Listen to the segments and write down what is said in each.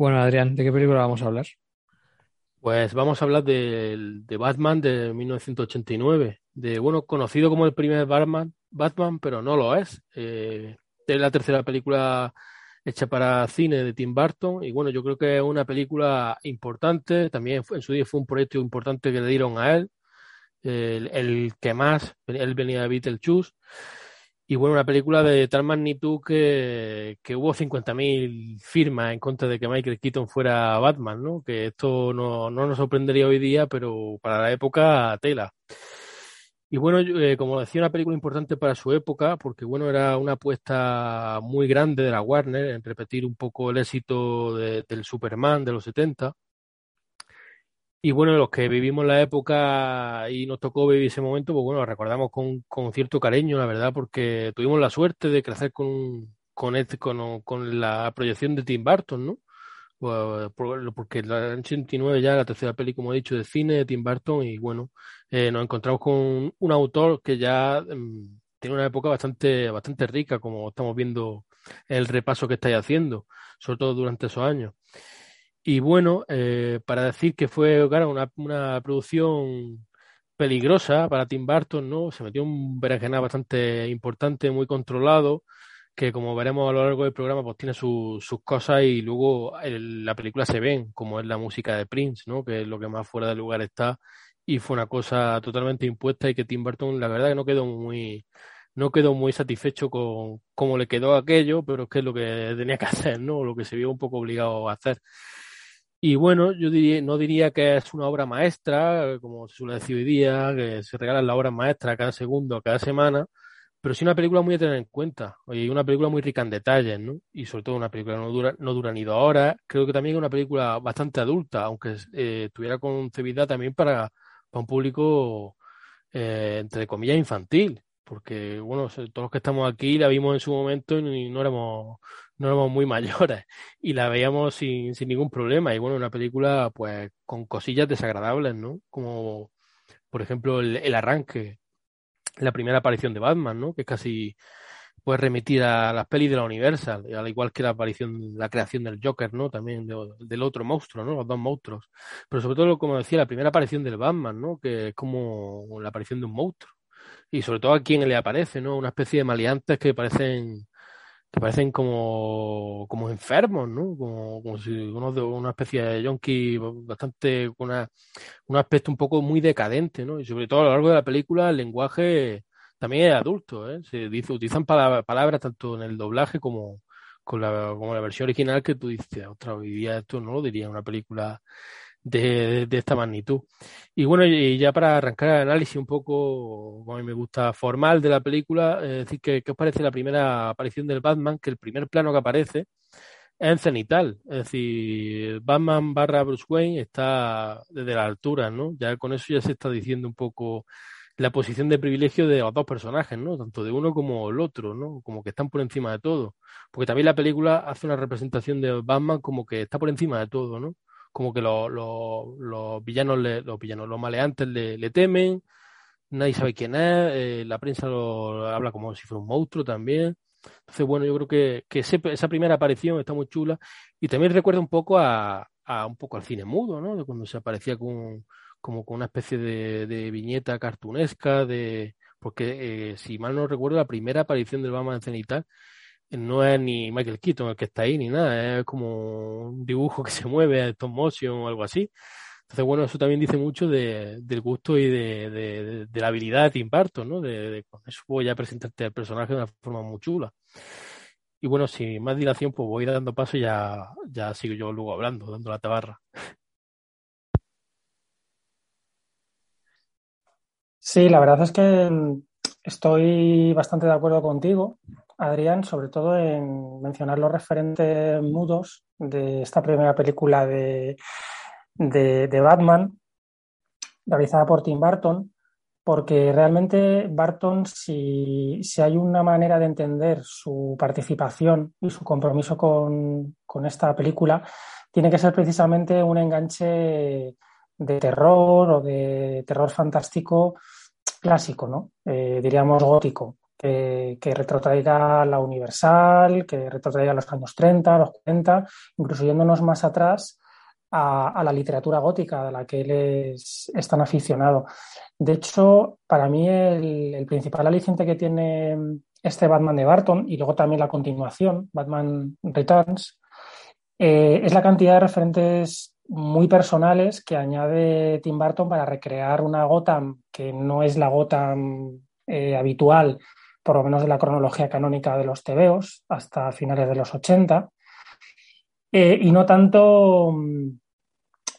Bueno, Adrián, ¿de qué película vamos a hablar? Pues vamos a hablar de, de Batman de 1989, de bueno, conocido como el primer Batman, Batman, pero no lo es. Eh, es la tercera película hecha para cine de Tim Burton y bueno, yo creo que es una película importante, también en su día fue un proyecto importante que le dieron a él, el, el que más, él venía de Beetlejuice y bueno, una película de tal magnitud que, que hubo 50.000 firmas en contra de que Michael Keaton fuera Batman, ¿no? Que esto no, no nos sorprendería hoy día, pero para la época, tela. Y bueno, eh, como decía, una película importante para su época, porque bueno, era una apuesta muy grande de la Warner en repetir un poco el éxito de, del Superman de los 70. Y bueno, los que vivimos la época y nos tocó vivir ese momento, pues bueno, lo recordamos con, con cierto cariño, la verdad, porque tuvimos la suerte de crecer con, con, este, con, con la proyección de Tim Burton, ¿no? Pues, porque el 89 ya la tercera peli, como he dicho, de cine de Tim Burton y bueno, eh, nos encontramos con un autor que ya mm, tiene una época bastante, bastante rica, como estamos viendo el repaso que estáis haciendo, sobre todo durante esos años. Y bueno, eh, para decir que fue, claro, una, una producción peligrosa para Tim Burton, ¿no? Se metió un berenjenal bastante importante, muy controlado, que como veremos a lo largo del programa, pues tiene sus cosas y luego la película se ven, como es la música de Prince, ¿no? Que es lo que más fuera de lugar está. Y fue una cosa totalmente impuesta y que Tim Burton, la verdad que no quedó muy, no quedó muy satisfecho con cómo le quedó aquello, pero es que es lo que tenía que hacer, ¿no? Lo que se vio un poco obligado a hacer. Y bueno, yo diría, no diría que es una obra maestra, como se suele decir hoy día, que se regalan las obras maestras cada segundo, cada semana, pero sí una película muy a tener en cuenta. Oye, una película muy rica en detalles, ¿no? Y sobre todo una película que no dura, no dura ni dos horas. Creo que también es una película bastante adulta, aunque eh, tuviera concebida también para, para un público, eh, entre comillas, infantil. Porque, bueno, todos los que estamos aquí la vimos en su momento y no éramos, no éramos muy mayores y la veíamos sin, sin ningún problema. Y bueno, una película pues con cosillas desagradables, ¿no? Como por ejemplo el, el arranque, la primera aparición de Batman, ¿no? Que es casi puede remitir a las pelis de la Universal, al igual que la aparición, la creación del Joker, ¿no? También del otro monstruo, ¿no? Los dos monstruos. Pero sobre todo, como decía, la primera aparición del Batman, ¿no? Que es como la aparición de un monstruo. Y sobre todo a quien le aparece, ¿no? Una especie de maleantes que parecen que parecen como, como enfermos, ¿no? Como, como si uno de una especie de yonki bastante, con una, un aspecto un poco muy decadente, ¿no? Y sobre todo a lo largo de la película el lenguaje también es adulto, ¿eh? Se dice, utilizan palabras tanto en el doblaje como, con la versión original que tú dices, otra hoy día esto no lo diría en una película de, esta magnitud. Y bueno, y ya para arrancar el análisis un poco, como a mí me gusta, formal de la película, es decir, ¿qué, ¿qué os parece la primera aparición del Batman? Que el primer plano que aparece es en cenital, es decir, Batman barra Bruce Wayne está desde la altura, ¿no? Ya con eso ya se está diciendo un poco la posición de privilegio de los dos personajes, ¿no? Tanto de uno como el otro, ¿no? Como que están por encima de todo. Porque también la película hace una representación de Batman como que está por encima de todo, ¿no? Como que los, los, villanos, los villanos, los maleantes le, temen, nadie sabe quién es, eh, la prensa lo habla como si fuera un monstruo también. Entonces, bueno, yo creo que, que esa primera aparición está muy chula y también recuerda un poco a, a un poco al cine mudo, ¿no? De cuando se aparecía con, como con una especie de, de viñeta cartunesca, de porque eh, si mal no recuerdo, la primera aparición del Batman en cenital no es ni Michael Keaton el que está ahí ni nada, es como un dibujo que se mueve, stop motion o algo así. Entonces, bueno, eso también dice mucho de, del gusto y de, de, la habilidad de Tim Burton, ¿no? De, eso voy a presentarte al personaje de una forma muy chula. Y bueno, sin más dilación, pues voy dando paso y ya, ya sigo yo luego hablando, dando la tabarra. Sí, la verdad es que estoy bastante de acuerdo contigo Adrián, sobre todo en mencionar los referentes mudos de esta primera película de, de, Batman, realizada por Tim Burton, porque realmente Barton, si, si, hay una manera de entender su participación y su compromiso con, con, esta película, tiene que ser precisamente un enganche de terror o de terror fantástico clásico, ¿no? Eh, diríamos gótico, que, que, retrotraiga la Universal, que retrotraiga los años 30, los 40, incluso yéndonos más atrás a, la literatura gótica de la que él es, tan aficionado. De hecho, para mí el, principal aliciente que tiene este Batman de Barton y luego también la continuación, Batman Returns, eh, es la cantidad de referentes muy personales que añade Tim Burton para recrear una Gotham que no es la Gotham eh, habitual, por lo menos de la cronología canónica de los tebeos, hasta finales de los 80. Eh, y no tanto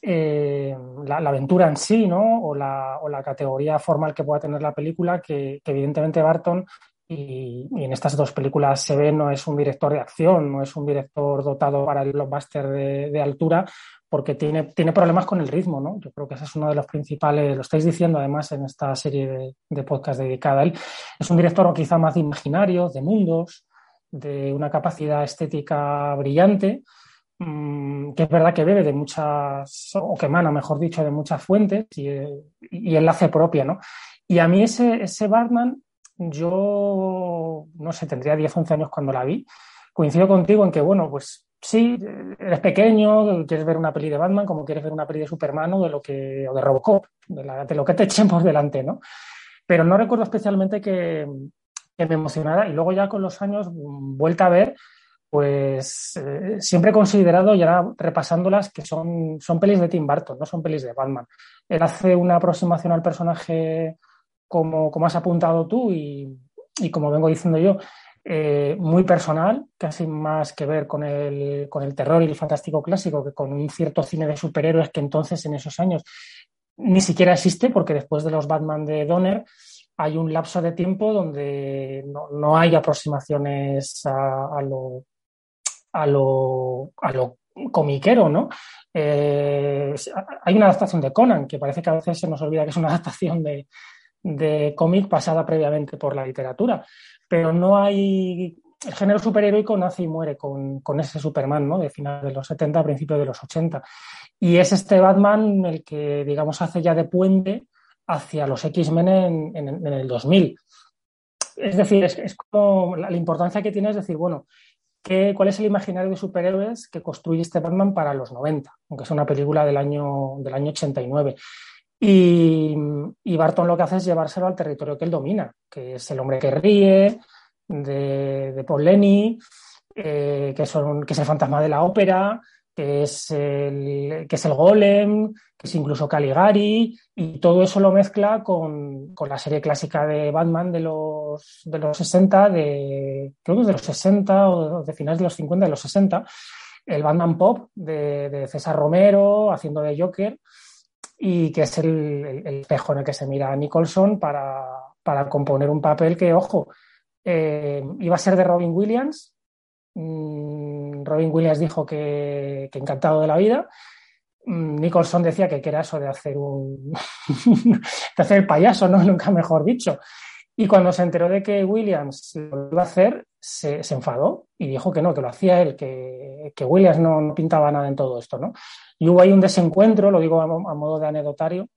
eh, la, aventura en sí, ¿no? O la, o la, categoría formal que pueda tener la película, que, evidentemente Barton, y, en estas dos películas se ve, no es un director de acción, no es un director dotado para el blockbuster de, altura, porque tiene, tiene problemas con el ritmo, ¿no? Yo creo que ese es uno de los principales, lo estáis diciendo además en esta serie de, de podcast dedicada a él. Es un director quizá más de imaginarios, de mundos, de una capacidad estética brillante, mm, que es verdad que bebe de muchas, o que emana, mejor dicho, de muchas fuentes y, y él la hace propia, ¿no? Y a mí ese, ese Batman, yo, no sé, tendría 10, 11 años cuando la vi. Coincido contigo en que, bueno, pues sí, eres pequeño, quieres ver una peli de Batman como quieres ver una peli de Superman o de lo que, o de Robocop, de, lo que te echen por delante, ¿no? Pero no recuerdo especialmente que, me emocionara y luego ya con los años, vuelta a ver, pues eh, siempre he considerado, y ahora repasándolas, que son, son pelis de Tim Burton, no son pelis de Batman. Él hace una aproximación al personaje como, como has apuntado tú y, y como vengo diciendo yo, eh, muy personal, casi más que ver con el, con el terror y el fantástico clásico que con un cierto cine de superhéroes que entonces en esos años ni siquiera existe porque después de los Batman de Donner hay un lapso de tiempo donde no, hay aproximaciones a, lo, a, lo, a lo comiquero, ¿no? Eh, hay una adaptación de Conan, que parece que a veces se nos olvida que es una adaptación de, de cómic pasada previamente por la literatura pero no hay. El género superheroico nace y muere con, ese Superman, ¿no? De finales de los 70 a principios de los 80. Y es este Batman el que, digamos, hace ya de puente hacia los X-Men en, el 2000. Es decir, es, como la, importancia que tiene es decir, bueno, ¿qué, ¿cuál es el imaginario de superhéroes que construye este Batman para los 90? Aunque es una película del año, del año 89. Y, Barton lo que hace es llevárselo al territorio que él domina, que es el hombre que ríe, de, Paul Lenny, eh, que, es el fantasma de la ópera, que es el, que es golem, que es incluso Caligari, y todo eso lo mezcla con, la serie clásica de Batman de los, de los 60, de, creo que de los 60 o de finales de los 50, de los 60, el Batman Pop de, de César Romero haciendo de Joker y que es el, espejo en el que se mira a Nicholson para, para componer un papel que, ojo, eh, iba a ser de Robin Williams. Mm, Robin Williams dijo que, encantado de la vida. Mm, Nicholson decía que, era eso de hacer un de hacer el payaso, ¿no? Nunca mejor dicho. Y cuando se enteró de que Williams lo iba a hacer, se, enfadó y dijo que no, que lo hacía él, que, Williams no, pintaba nada en todo esto, ¿no? Y hubo ahí un desencuentro, lo digo a, modo de anecdotario,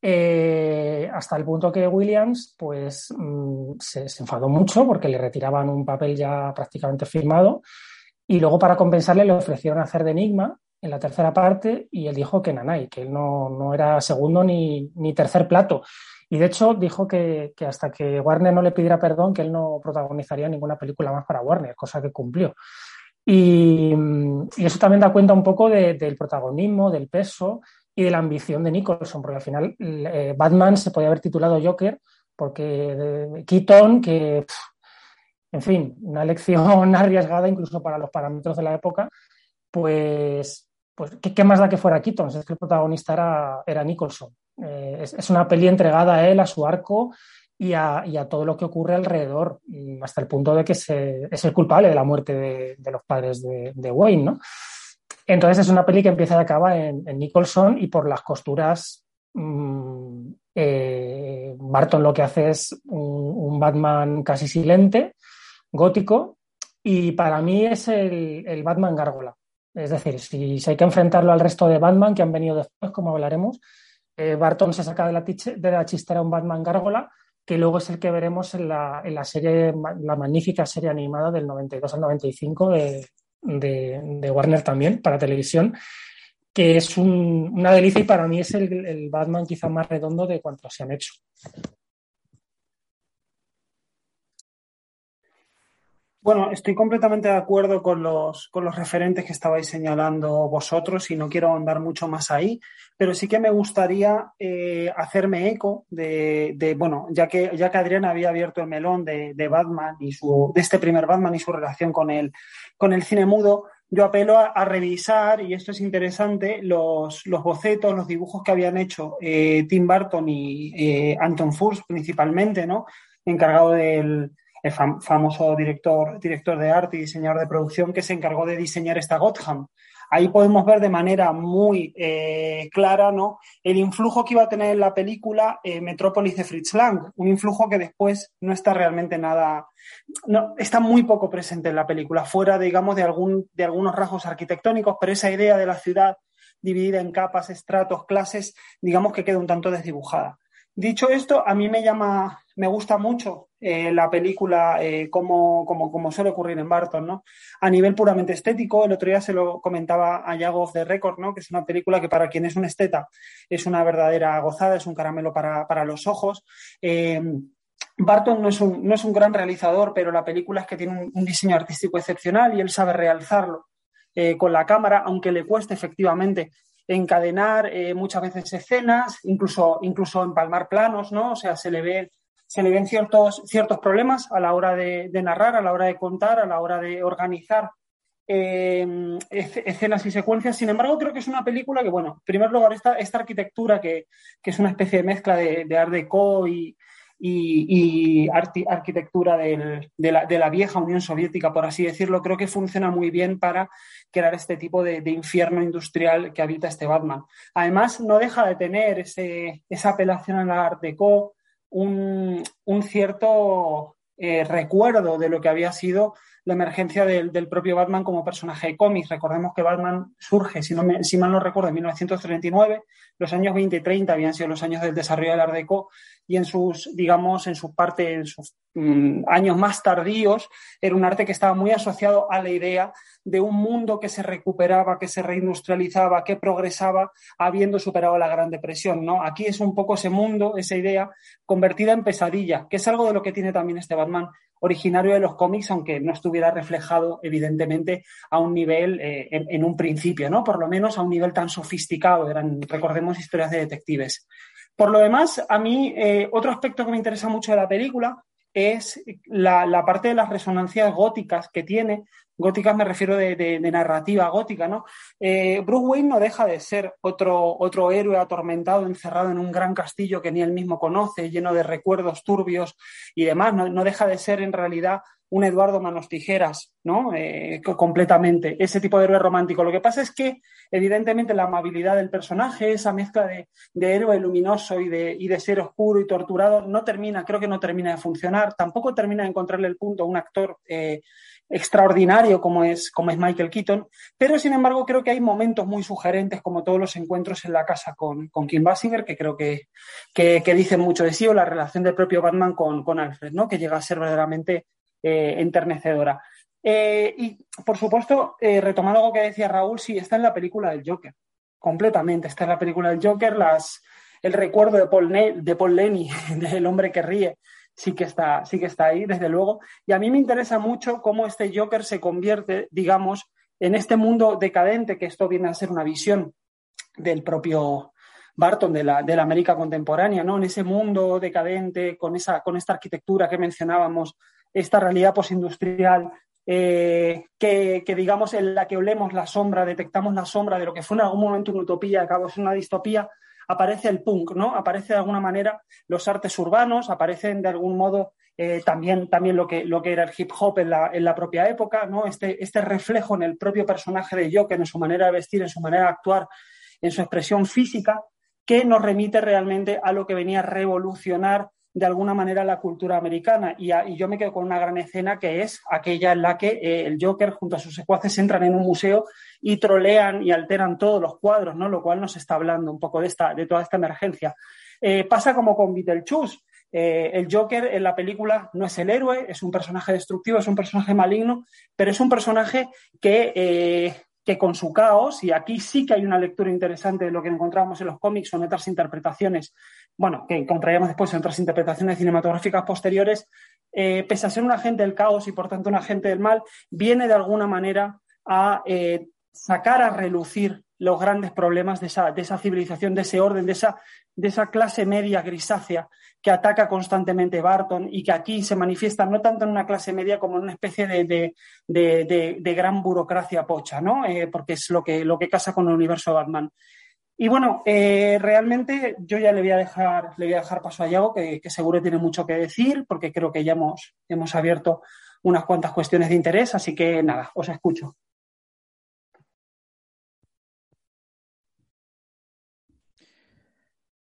eh, hasta el punto que Williams pues mm, se, enfadó mucho porque le retiraban un papel ya prácticamente firmado y luego para compensarle le ofrecieron hacer de Enigma en la tercera parte y él dijo que nanay, que él no, no era segundo ni, ni tercer plato. Y de hecho dijo que, hasta que Warner no le pidiera perdón, que él no protagonizaría ninguna película más para Warner, cosa que cumplió. Y, eso también da cuenta un poco del protagonismo, del peso y de la ambición de Nicholson, porque al final eh, Batman se podía haber titulado Joker, porque Keaton, que, en fin, una elección arriesgada incluso para los parámetros de la época, pues, pues ¿qué, más da que fuera Keaton? Es que el protagonista era, era Nicholson. Eh, es, una peli entregada a él, a su arco, y a, todo lo que ocurre alrededor, mm, hasta el punto de que es el culpable de la muerte de, los padres de, Wayne, ¿no? Entonces es una peli que empieza y acaba en, Nicholson y por las costuras mm, eh, Barton lo que hace es un, Batman casi silente, gótico, y para mí es el, Batman gárgola. Es decir, si, hay que enfrentarlo al resto de Batman que han venido después, como hablaremos, eh, Barton se saca de la, de la chistera un Batman gárgola que luego es el que veremos en la, serie, la magnífica serie animada del 92 al 95 de, de, Warner también para televisión, que es una delicia y para mí es el, el Batman quizá más redondo de cuantos se han hecho. Bueno, estoy completamente de acuerdo con los, con los referentes que estabais señalando vosotros y no quiero andar mucho más ahí, pero sí que me gustaría eh, hacerme eco de, bueno, ya que, ya que Adrián había abierto el melón de, Batman y su, de este primer Batman y su relación con el, con el cine mudo, yo apelo a, revisar, y esto es interesante, los, los, bocetos, los dibujos que habían hecho eh, Tim Burton y eh, Anton Furst principalmente, ¿no? Encargado del famoso director, director de arte y diseñador de producción que se encargó de diseñar esta Gotham. Ahí podemos ver de manera muy eh, clara ¿no? el influjo que iba a tener en la película eh, Metrópolis de Fritz Lang, un influjo que después no está realmente nada, no, está muy poco presente en la película, fuera, digamos, de, algún, de algunos rasgos arquitectónicos, pero esa idea de la ciudad dividida en capas, estratos, clases, digamos que queda un tanto desdibujada. Dicho esto, a mí me llama, me gusta mucho eh, la película eh, como, como, suele ocurrir en Barton, ¿no? A nivel puramente estético, el otro día se lo comentaba a Yago the Record, ¿no? Que es una película que para quien es un esteta es una verdadera gozada, es un caramelo para, los ojos. Eh, Barton no es, un, no es, un, gran realizador, pero la película es que tiene un, diseño artístico excepcional y él sabe realzarlo con la cámara, aunque le cueste efectivamente encadenar muchas veces escenas, incluso, incluso empalmar planos, ¿no? O sea, se le ve se le ven ciertos, ciertos problemas a la hora de, narrar, a la hora de contar, a la hora de organizar eh, escenas y secuencias. Sin embargo, creo que es una película que, bueno, en primer lugar, esta, esta arquitectura que, es una especie de mezcla de, de Art Deco y, y, arquitectura de, la, vieja Unión Soviética, por así decirlo, creo que funciona muy bien para crear este tipo de, infierno industrial que habita este Batman. Además, no deja de tener esa apelación al Art Deco, un, cierto eh, recuerdo de lo que había sido la emergencia del, propio Batman como personaje de cómics. Recordemos que Batman surge, si, no si mal no recuerdo, en 1939. Los años 20 y 30 habían sido los años del desarrollo del Art Deco y en sus, digamos, en su parte, en sus mm, años más tardíos, era un arte que estaba muy asociado a la idea de un mundo que se recuperaba, que se reindustrializaba, que progresaba, habiendo superado la Gran Depresión, ¿no? Aquí es un poco ese mundo, esa idea, convertida en pesadilla, que es algo de lo que tiene también este Batman originario de los cómics, aunque no estuviera reflejado, evidentemente, a un nivel, eh, en, un principio, ¿no? Por lo menos a un nivel tan sofisticado. Eran, recordemos, historias de detectives. Por lo demás, a mí, eh, otro aspecto que me interesa mucho de la película es la, parte de las resonancias góticas que tiene. Góticas me refiero de, narrativa gótica, ¿no? Eh, Bruce Wayne no deja de ser otro, otro héroe atormentado, encerrado en un gran castillo que ni él mismo conoce, lleno de recuerdos turbios y demás. no deja de ser en realidad un Eduardo Manos Tijeras, ¿no? Eh, completamente, ese tipo de héroe romántico. Lo que pasa es que, evidentemente, la amabilidad del personaje, esa mezcla de, héroe luminoso y de, y de, ser oscuro y torturado, no termina, creo que no termina de funcionar. Tampoco termina de encontrarle el punto a un actor eh, extraordinario como es, como es Michael Keaton, pero sin embargo creo que hay momentos muy sugerentes, como todos los encuentros en la casa con, con Kim Basinger, que creo que, que, dicen mucho de sí, o la relación del propio Batman con, con Alfred, ¿no? que llega a ser verdaderamente eh, enternecedora. Eh, y, por supuesto, eh, retomando algo que decía Raúl, sí, está en la película del Joker, completamente. Está en la película del Joker, las, el recuerdo de Paul, de Paul Lenny, del hombre que ríe, sí que, está, sí que está ahí, desde luego. Y a mí me interesa mucho cómo este Joker se convierte, digamos, en este mundo decadente, que esto viene a ser una visión del propio Barton, de la, de la América contemporánea, ¿no? En ese mundo decadente, con, esa, con esta arquitectura que mencionábamos esta realidad posindustrial eh, que, digamos, en la que olemos la sombra, detectamos la sombra de lo que fue en algún momento una utopía, acabó es una distopía. Aparece el punk, ¿no? Aparece de alguna manera los artes urbanos, aparecen de algún modo eh, también, también lo, que, lo que era el hip hop en la, en la propia época, ¿no? Este, este reflejo en el propio personaje de Joker, en su manera de vestir, en su manera de actuar, en su expresión física, que nos remite realmente a lo que venía a revolucionar de alguna manera la cultura americana. Y, yo me quedo con una gran escena que es aquella en la que eh, el Joker junto a sus secuaces entran en un museo y trolean y alteran todos los cuadros, ¿no? Lo cual nos está hablando un poco de, esta, de toda esta emergencia. Eh, pasa como con Beetlejuice. Eh, el Joker en la película no es el héroe, es un personaje destructivo, es un personaje maligno, pero es un personaje que que con su caos, y aquí sí que hay una lectura interesante de lo que encontrábamos en los cómics o en otras interpretaciones, bueno, que encontraríamos después en otras interpretaciones cinematográficas posteriores, eh, pese a ser un agente del caos y por tanto un agente del mal, viene de alguna manera a eh, sacar a relucir los grandes problemas de esa, de esa civilización, de ese orden, de esa, de esa clase media grisácea que ataca constantemente Barton y que aquí se manifiesta no tanto en una clase media como en una especie de, de, gran burocracia pocha, ¿no? Eh, porque es lo que, lo que casa con el universo Batman. Y bueno, eh, realmente yo ya le voy a dejar, le voy a dejar paso a Yago, que, seguro tiene mucho que decir, porque creo que ya hemos, hemos abierto unas cuantas cuestiones de interés, así que nada, os escucho.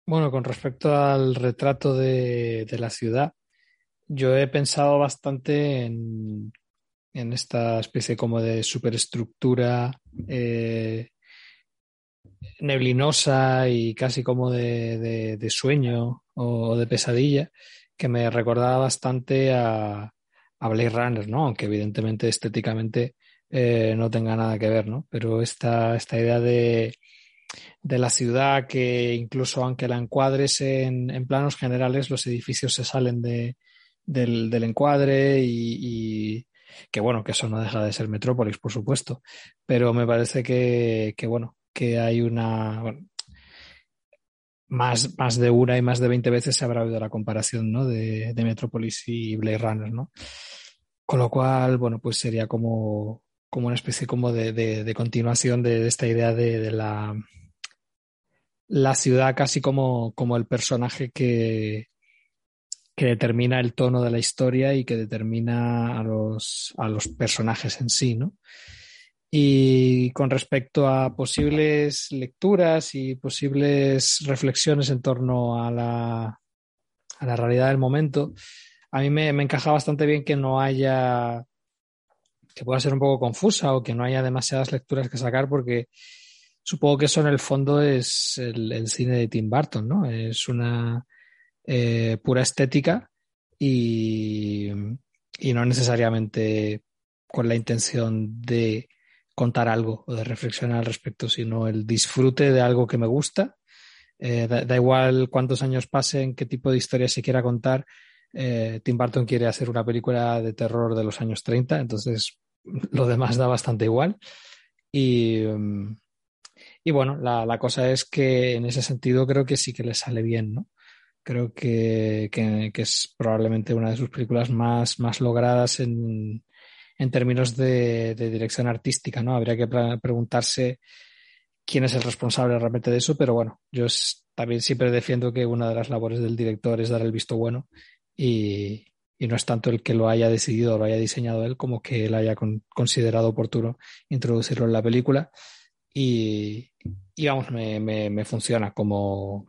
Bueno, con respecto al retrato de, la ciudad, yo he pensado bastante en, esta especie como de superestructura eh, neblinosa y casi como de, sueño o de pesadilla, que me recordaba bastante a, a Blade Runner, ¿no? Aunque evidentemente estéticamente eh, no tenga nada que ver, ¿no? Pero esta, esta idea de de la ciudad que incluso aunque la encuadres en, en planos generales, los edificios se salen de, del, encuadre y, que bueno, que eso no deja de ser Metrópolis, por supuesto, pero me parece que, que bueno, que hay una... más, más de una y más de 20 veces se habrá oído la comparación ¿no? de, de Metrópolis y Blade Runner, ¿no? Con lo cual, bueno, pues sería como, como una especie como de, de, de continuación de, esta idea de, la, la ciudad casi como, como el personaje que, que determina el tono de la historia y que determina a los, a los personajes en sí, ¿no? Y con respecto a posibles lecturas y posibles reflexiones en torno a la, a la realidad del momento, a mí me, me encaja bastante bien que no haya, que pueda ser un poco confusa o que no haya demasiadas lecturas que sacar porque Supongo que eso en el fondo es el, cine de Tim Burton, ¿no? Es una eh, pura estética y, no necesariamente con la intención de contar algo o de reflexionar al respecto, sino el disfrute de algo que me gusta. Eh, da, igual cuántos años pasen, qué tipo de historia se quiera contar. Eh, Tim Burton quiere hacer una película de terror de los años 30, entonces lo demás da bastante igual. Y, mm, bueno, la, cosa es que en ese sentido creo que sí que le sale bien, ¿no? Creo que, es probablemente una de sus películas más logradas en, en términos de, de, dirección artística, ¿no? Habría que preguntarse quién es el responsable realmente de eso, pero bueno, yo también siempre defiendo que una de las labores del director es dar el visto bueno y, no es tanto el que lo haya decidido o lo haya diseñado él como que él haya con, considerado oportuno introducirlo en la película. Y, y vamos, me, me, me, funciona como,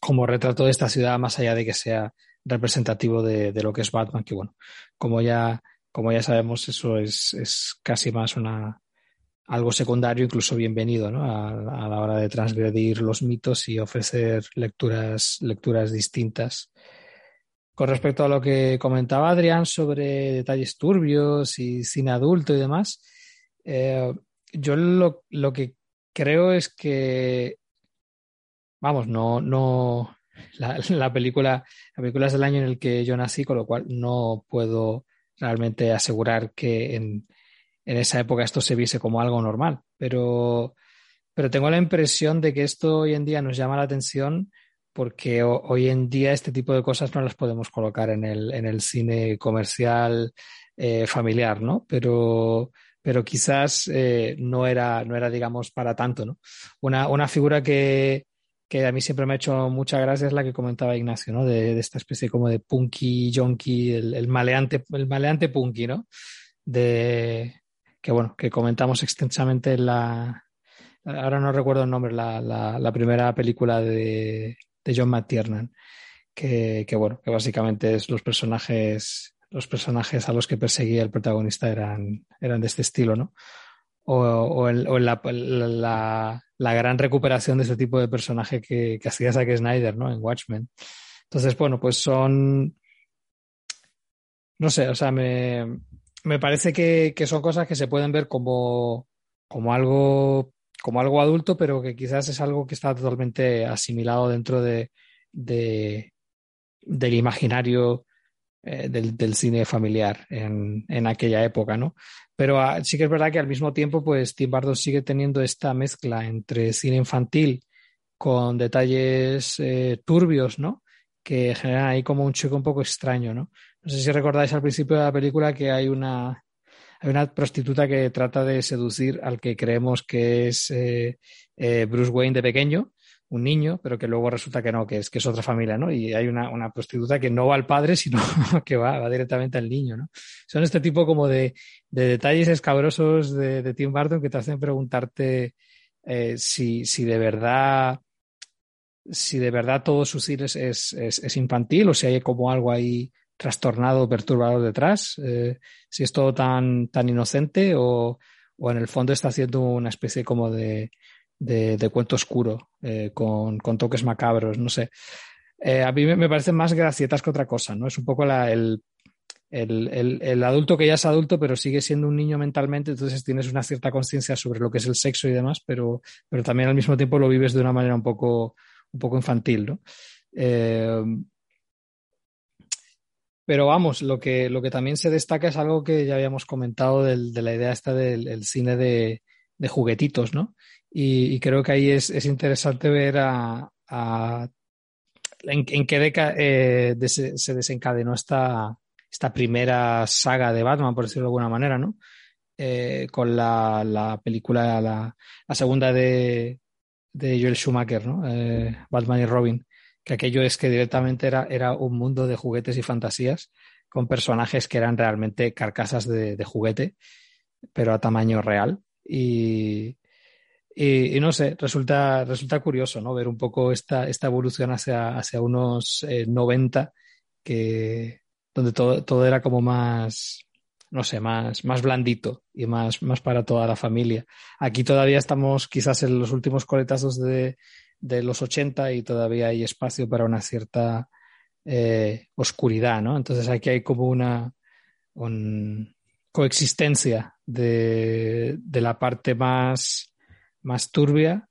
como retrato de esta ciudad, más allá de que sea representativo de, de lo que es Batman, que bueno, como ya, como ya sabemos, eso es, es casi más una, algo secundario, incluso bienvenido, ¿no? A, la hora de transgredir los mitos y ofrecer lecturas, lecturas distintas. Con respecto a lo que comentaba Adrián sobre detalles turbios y cine adulto y demás, eh, yo lo, lo, que creo es que, vamos, no, no, la, la, película, la película es del año en el que yo nací, con lo cual no puedo realmente asegurar que en, en esa época esto se viese como algo normal, pero, pero tengo la impresión de que esto hoy en día nos llama la atención porque hoy en día este tipo de cosas no las podemos colocar en el, en el cine comercial eh, familiar, ¿no? Pero, pero quizás eh, no, era, no era, digamos, para tanto, ¿no? Una, una figura que, que a mí siempre me ha hecho mucha gracia es la que comentaba Ignacio, ¿no? De, esta especie como de punky, junkie, el, maleante, el maleante punky, ¿no? De que bueno, que comentamos extensamente en la, ahora no recuerdo el nombre, la, la, primera película de, de John McTiernan, que, que, bueno, que básicamente es los personajes, los personajes a los que perseguía el protagonista eran, eran de este estilo, ¿no? O, o, en, o la, la, gran recuperación de este tipo de personaje que, que hacía Zack Snyder, ¿no? En Watchmen. Entonces, bueno, pues son. No sé, o sea, me, me parece que, que, son cosas que se pueden ver como, como algo como algo adulto, pero que quizás es algo que está totalmente asimilado dentro de, de del imaginario eh, del, cine familiar en, en, aquella época, ¿no? Pero ah, sí que es verdad que al mismo tiempo, pues Tim Burton sigue teniendo esta mezcla entre cine infantil con detalles eh, turbios, ¿no? Que generan ahí como un choque un poco extraño, ¿no? No sé si recordáis al principio de la película que hay una, hay una prostituta que trata de seducir al que creemos que es eh, Bruce Wayne de pequeño, un niño, pero que luego resulta que no, que es, que es otra familia, ¿no? Y hay una, una prostituta que no va al padre, sino que va, directamente al niño, ¿no? Son este tipo como de, de detalles escabrosos de, Tim Burton que te hacen preguntarte eh, si, si de verdad si de verdad todo su cine es, es, es, infantil o si hay como algo ahí trastornado, perturbador detrás, eh, si es todo tan, tan inocente o, o, en el fondo está haciendo una especie como de, de, de cuento oscuro eh, con, con, toques macabros, no sé. Eh, a mí me, me, parecen más gracietas que otra cosa, ¿no? Es un poco el, el, el, el, adulto que ya es adulto, pero sigue siendo un niño mentalmente, entonces tienes una cierta conciencia sobre lo que es el sexo y demás, pero, pero también al mismo tiempo lo vives de una manera un poco, un poco infantil, ¿no? Eh, pero vamos, lo que, lo que también se destaca es algo que ya habíamos comentado de la idea esta del cine de, de, juguetitos, ¿no? Y, creo que ahí es, es interesante ver a, a en, qué década eh, se desencadenó esta, esta primera saga de Batman, por decirlo de alguna manera, ¿no? Eh, con la, la película, la, la, segunda de, de Joel Schumacher, ¿no? Eh, Batman y Robin que aquello es que directamente era, era un mundo de juguetes y fantasías con personajes que eran realmente carcasas de juguete, pero a tamaño real. Y, y, no sé, resulta, resulta curioso ¿no? ver un poco esta, esta evolución hacia, hacia unos eh, 90, que, donde todo, todo era como más, no sé, más, más blandito y más, más para toda la familia. Aquí todavía estamos quizás en los últimos coletazos de, de los 80 y todavía hay espacio para una cierta eh, oscuridad, ¿no? Entonces aquí hay como una un, coexistencia de, de, la parte más, más turbia,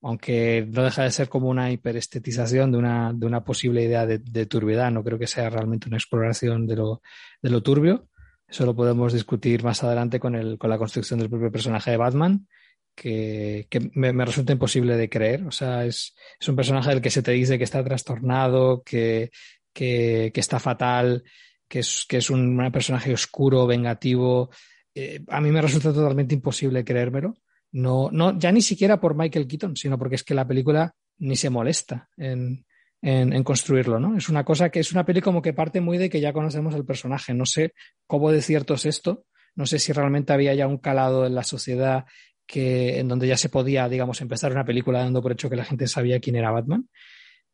aunque no deja de ser como una hiperestetización de una, de una posible idea de, de turbiedad. No creo que sea realmente una exploración de lo, de lo turbio. Eso lo podemos discutir más adelante con, el, con la construcción del propio personaje de Batman que, que me, me, resulta imposible de creer. O sea, es, es, un personaje del que se te dice que está trastornado, que, que, que está fatal, que es, que es un, personaje oscuro, vengativo. Eh, a mí me resulta totalmente imposible creérmelo. No, no, ya ni siquiera por Michael Keaton, sino porque es que la película ni se molesta en, en, construirlo, ¿no? Es una cosa que es una peli como que parte muy de que ya conocemos el personaje. No sé cómo de cierto es esto. No sé si realmente había ya un calado en la sociedad que en donde ya se podía, digamos, empezar una película dando por hecho que la gente sabía quién era Batman.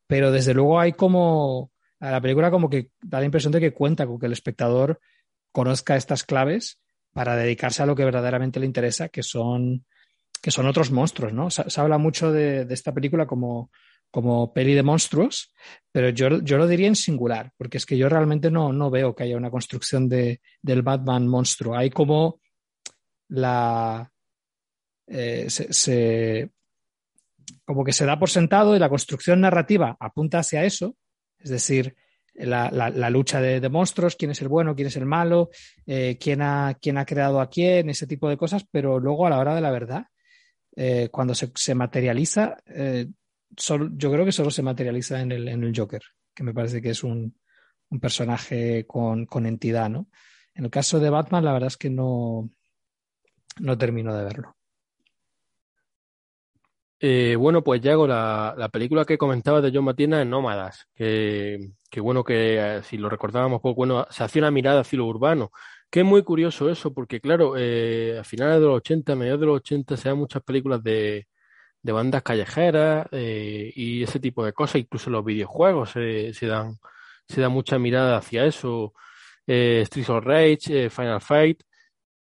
Pero desde luego hay como, la película como que da la impresión de que cuenta con que el espectador conozca estas claves para dedicarse a lo que verdaderamente le interesa, que son, que son otros monstruos, ¿no? Se, habla mucho de, de, esta película como, como peli de monstruos, pero yo, yo lo diría en singular, porque es que yo realmente no, no veo que haya una construcción de, del Batman monstruo. Hay como la, eh, se, se, como que se da por sentado y la construcción narrativa apunta hacia eso, es decir, la, lucha de, monstruos, quién es el bueno, quién es el malo, eh, quién, ha, quién ha creado a quién, ese tipo de cosas, pero luego a la hora de la verdad, eh, cuando se, materializa, eh, yo creo que solo se materializa en el, Joker, que me parece que es un, personaje con, con, entidad, ¿no? En el caso de Batman, la verdad es que no, no termino de verlo. Eh, bueno, pues Yago, la, la película que comentaba de John Matina es Nómadas, que, que bueno, que eh, si lo recordábamos, pues bueno, se hacía una mirada hacia lo urbano, que es muy curioso eso, porque claro, eh, a finales de los 80, a mediados de los 80, se dan muchas películas de, de bandas callejeras eh, y ese tipo de cosas, incluso los videojuegos se dan, se da mucha mirada hacia eso, eh, Streets of Rage, eh, Final Fight,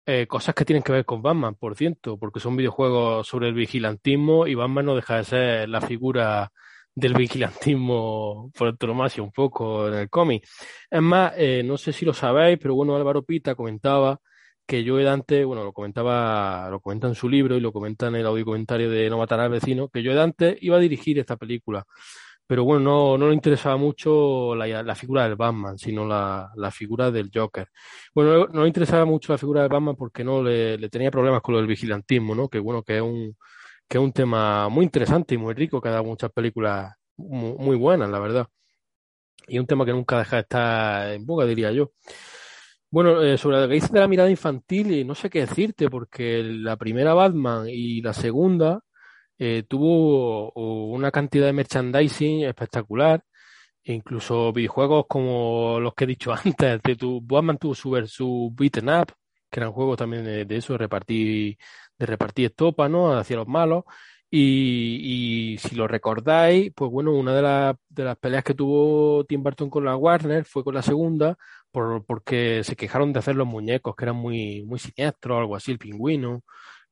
eh, cosas que tienen que ver con Batman, por cierto, porque son videojuegos sobre el vigilantismo y Batman no deja de ser la figura del vigilantismo por antonomasia un poco en el cómic. Es más, eh, no sé si lo sabéis, pero bueno, Álvaro Pita comentaba que yo Dante, bueno, lo comentaba, lo comenta en su libro y lo comenta en el audio comentario de No matar al vecino, que yo Dante iba a dirigir esta película pero bueno, no, no le interesaba mucho la, la figura del Batman, sino la, la, figura del Joker. Bueno, no le interesaba mucho la figura del Batman porque no le, le tenía problemas con lo del vigilantismo, ¿no? Que bueno, que es un, que es un tema muy interesante y muy rico, que ha dado muchas películas muy, buenas, la verdad. Y un tema que nunca deja de estar en boga, diría yo. Bueno, eh, sobre lo que dices de la mirada infantil, no sé qué decirte, porque la primera Batman y la segunda eh, tuvo una cantidad de merchandising espectacular, incluso videojuegos como los que he dicho antes, de tu Batman tuvo su, su Beaten Up, que eran juegos también de, eso, de repartir, de repartir estopa, ¿no? Hacia los malos. Y, y, si lo recordáis, pues bueno, una de, la, de, las peleas que tuvo Tim Burton con la Warner fue con la segunda, por, porque se quejaron de hacer los muñecos, que eran muy, muy siniestros, algo así, el pingüino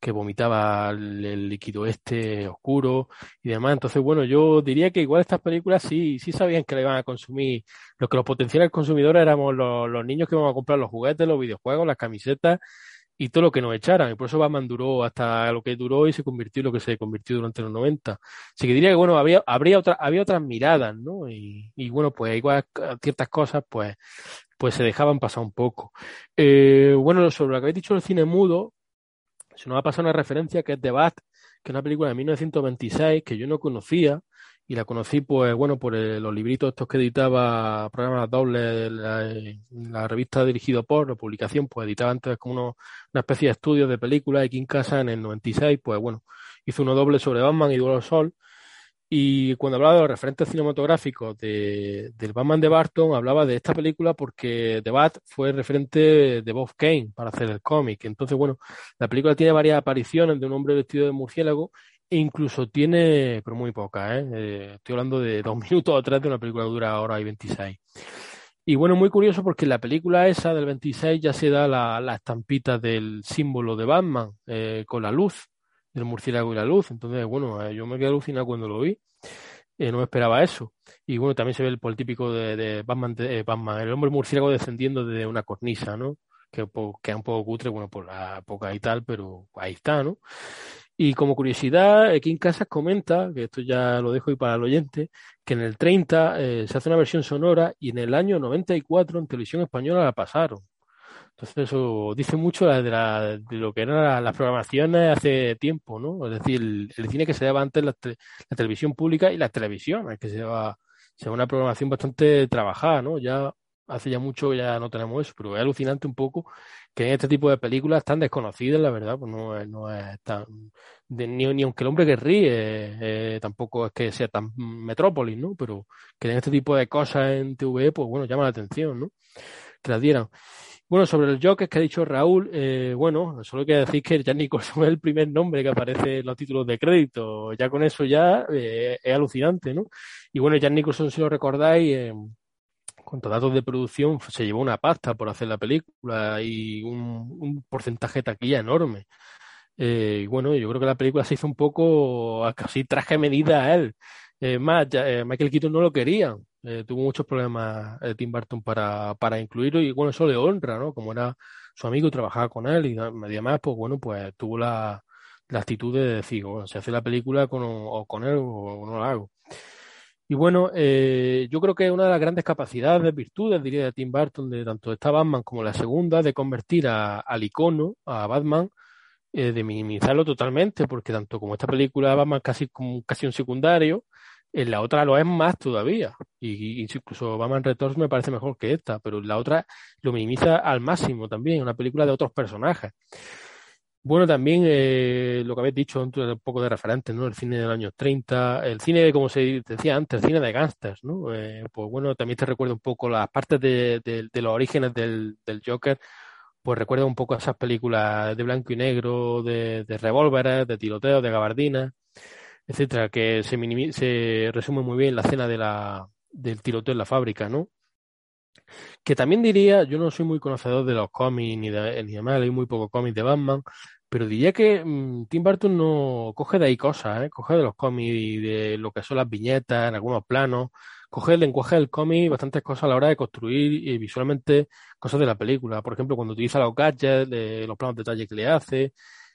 que vomitaba el, líquido este oscuro y demás. Entonces, bueno, yo diría que igual estas películas sí, sí sabían que le iban a consumir, lo que los potenciales consumidores éramos los, niños que iban a comprar los juguetes, los videojuegos, las camisetas y todo lo que nos echaran. Y por eso Batman duró hasta lo que duró y se convirtió en lo que se convirtió durante los 90. Así que diría que, bueno, había, habría otra, había otras miradas, ¿no? Y, y bueno, pues igual ciertas cosas, pues, pues se dejaban pasar un poco. Eh, bueno, sobre lo que habéis dicho del cine mudo, se nos ha pasado una referencia que es The Bat, que es una película de 1926 que yo no conocía y la conocí pues bueno por los libritos estos que editaba programas dobles la, revista dirigido por la publicación pues editaba antes como uno, una especie de estudios de películas y en casa en el 96 pues bueno hizo uno doble sobre Batman y Duelo Sol y cuando hablaba de los referentes cinematográficos de, del Batman de Barton, hablaba de esta película porque The Bat fue referente de Bob Kane para hacer el cómic. Entonces, bueno, la película tiene varias apariciones de un hombre vestido de murciélago e incluso tiene, pero muy pocas, ¿eh? eh estoy hablando de dos minutos o tres de una película que dura hora y 26. Y bueno, muy curioso porque en la película esa del 26 ya se da la, la estampita del símbolo de Batman eh, con la luz del murciélago y la luz. Entonces, bueno, eh, yo me quedé alucinado cuando lo vi. Eh, no me esperaba eso. Y bueno, también se ve el, el típico de, de Batman, de, eh, Batman, el hombre murciélago descendiendo de una cornisa, ¿no? Que queda un poco cutre, bueno, por la época y tal, pero ahí está, ¿no? Y como curiosidad, en Casas comenta, que esto ya lo dejo ahí para el oyente, que en el 30 eh, se hace una versión sonora y en el año 94 en televisión española la pasaron. Entonces eso dice mucho de, la, de lo que eran las programaciones hace tiempo, ¿no? Es decir, el, cine que se daba antes, la, te, la, televisión pública y la televisión, es que se daba, se daba una programación bastante trabajada, ¿no? Ya hace ya mucho ya no tenemos eso, pero es alucinante un poco que en este tipo de películas tan desconocidas, la verdad, pues no es, no es tan, de, ni, ni, aunque el hombre que ríe, eh, tampoco es que sea tan metrópolis, ¿no? Pero que en este tipo de cosas en TV, pues bueno, llama la atención, ¿no? Que las dieran. Bueno, sobre el Joker que ha dicho Raúl, eh, bueno, solo quiero decir que Jack Nicholson es el primer nombre que aparece en los títulos de crédito. Ya con eso ya eh, es alucinante, ¿no? Y bueno, Jack Nicholson, si lo recordáis, eh, con datos de producción, se llevó una pasta por hacer la película y un, porcentaje de taquilla enorme. Eh, y bueno, yo creo que la película se hizo un poco casi traje medida a él. Más, eh, Michael Keaton no lo quería, eh, tuvo muchos problemas eh, Tim Burton para, para incluirlo y bueno, eso le honra, ¿no? Como era su amigo y trabajaba con él y además, pues bueno, pues tuvo la, la actitud de decir, bueno, se hace la película con, o con él o no la hago. Y bueno, eh, yo creo que una de las grandes capacidades, virtudes, diría, de Tim Burton, de tanto esta Batman como la segunda, de convertir a, al icono, a Batman, de minimizarlo totalmente, porque tanto como esta película Batman casi como casi un secundario, en la otra lo es más todavía. Y, y incluso Batman Returns me parece mejor que esta, pero la otra lo minimiza al máximo también, una película de otros personajes. Bueno, también eh, lo que habéis dicho, un poco de referentes, ¿no? El cine de los años 30, el cine, como se decía antes, el cine de gangsters, ¿no? Eh, pues bueno, también te recuerda un poco las partes de, de, los orígenes del, del, Joker, pues recuerda un poco a esas películas de blanco y negro, de, de revólveres, de tiroteos, de gabardinas, etcétera, que se, se resume muy bien la escena de la, del tiroteo en la fábrica, ¿no? Que también diría, yo no soy muy conocedor de los cómics ni de, ni demás, leí muy poco cómics de Batman, pero diría que mm, Tim Burton no coge de ahí cosas, ¿eh? coge de los cómics y de lo que son las viñetas en algunos planos, coge el lenguaje del cómic bastantes cosas a la hora de construir y visualmente cosas de la película. Por ejemplo, cuando utiliza los gadgets, los planos de detalle que le hace,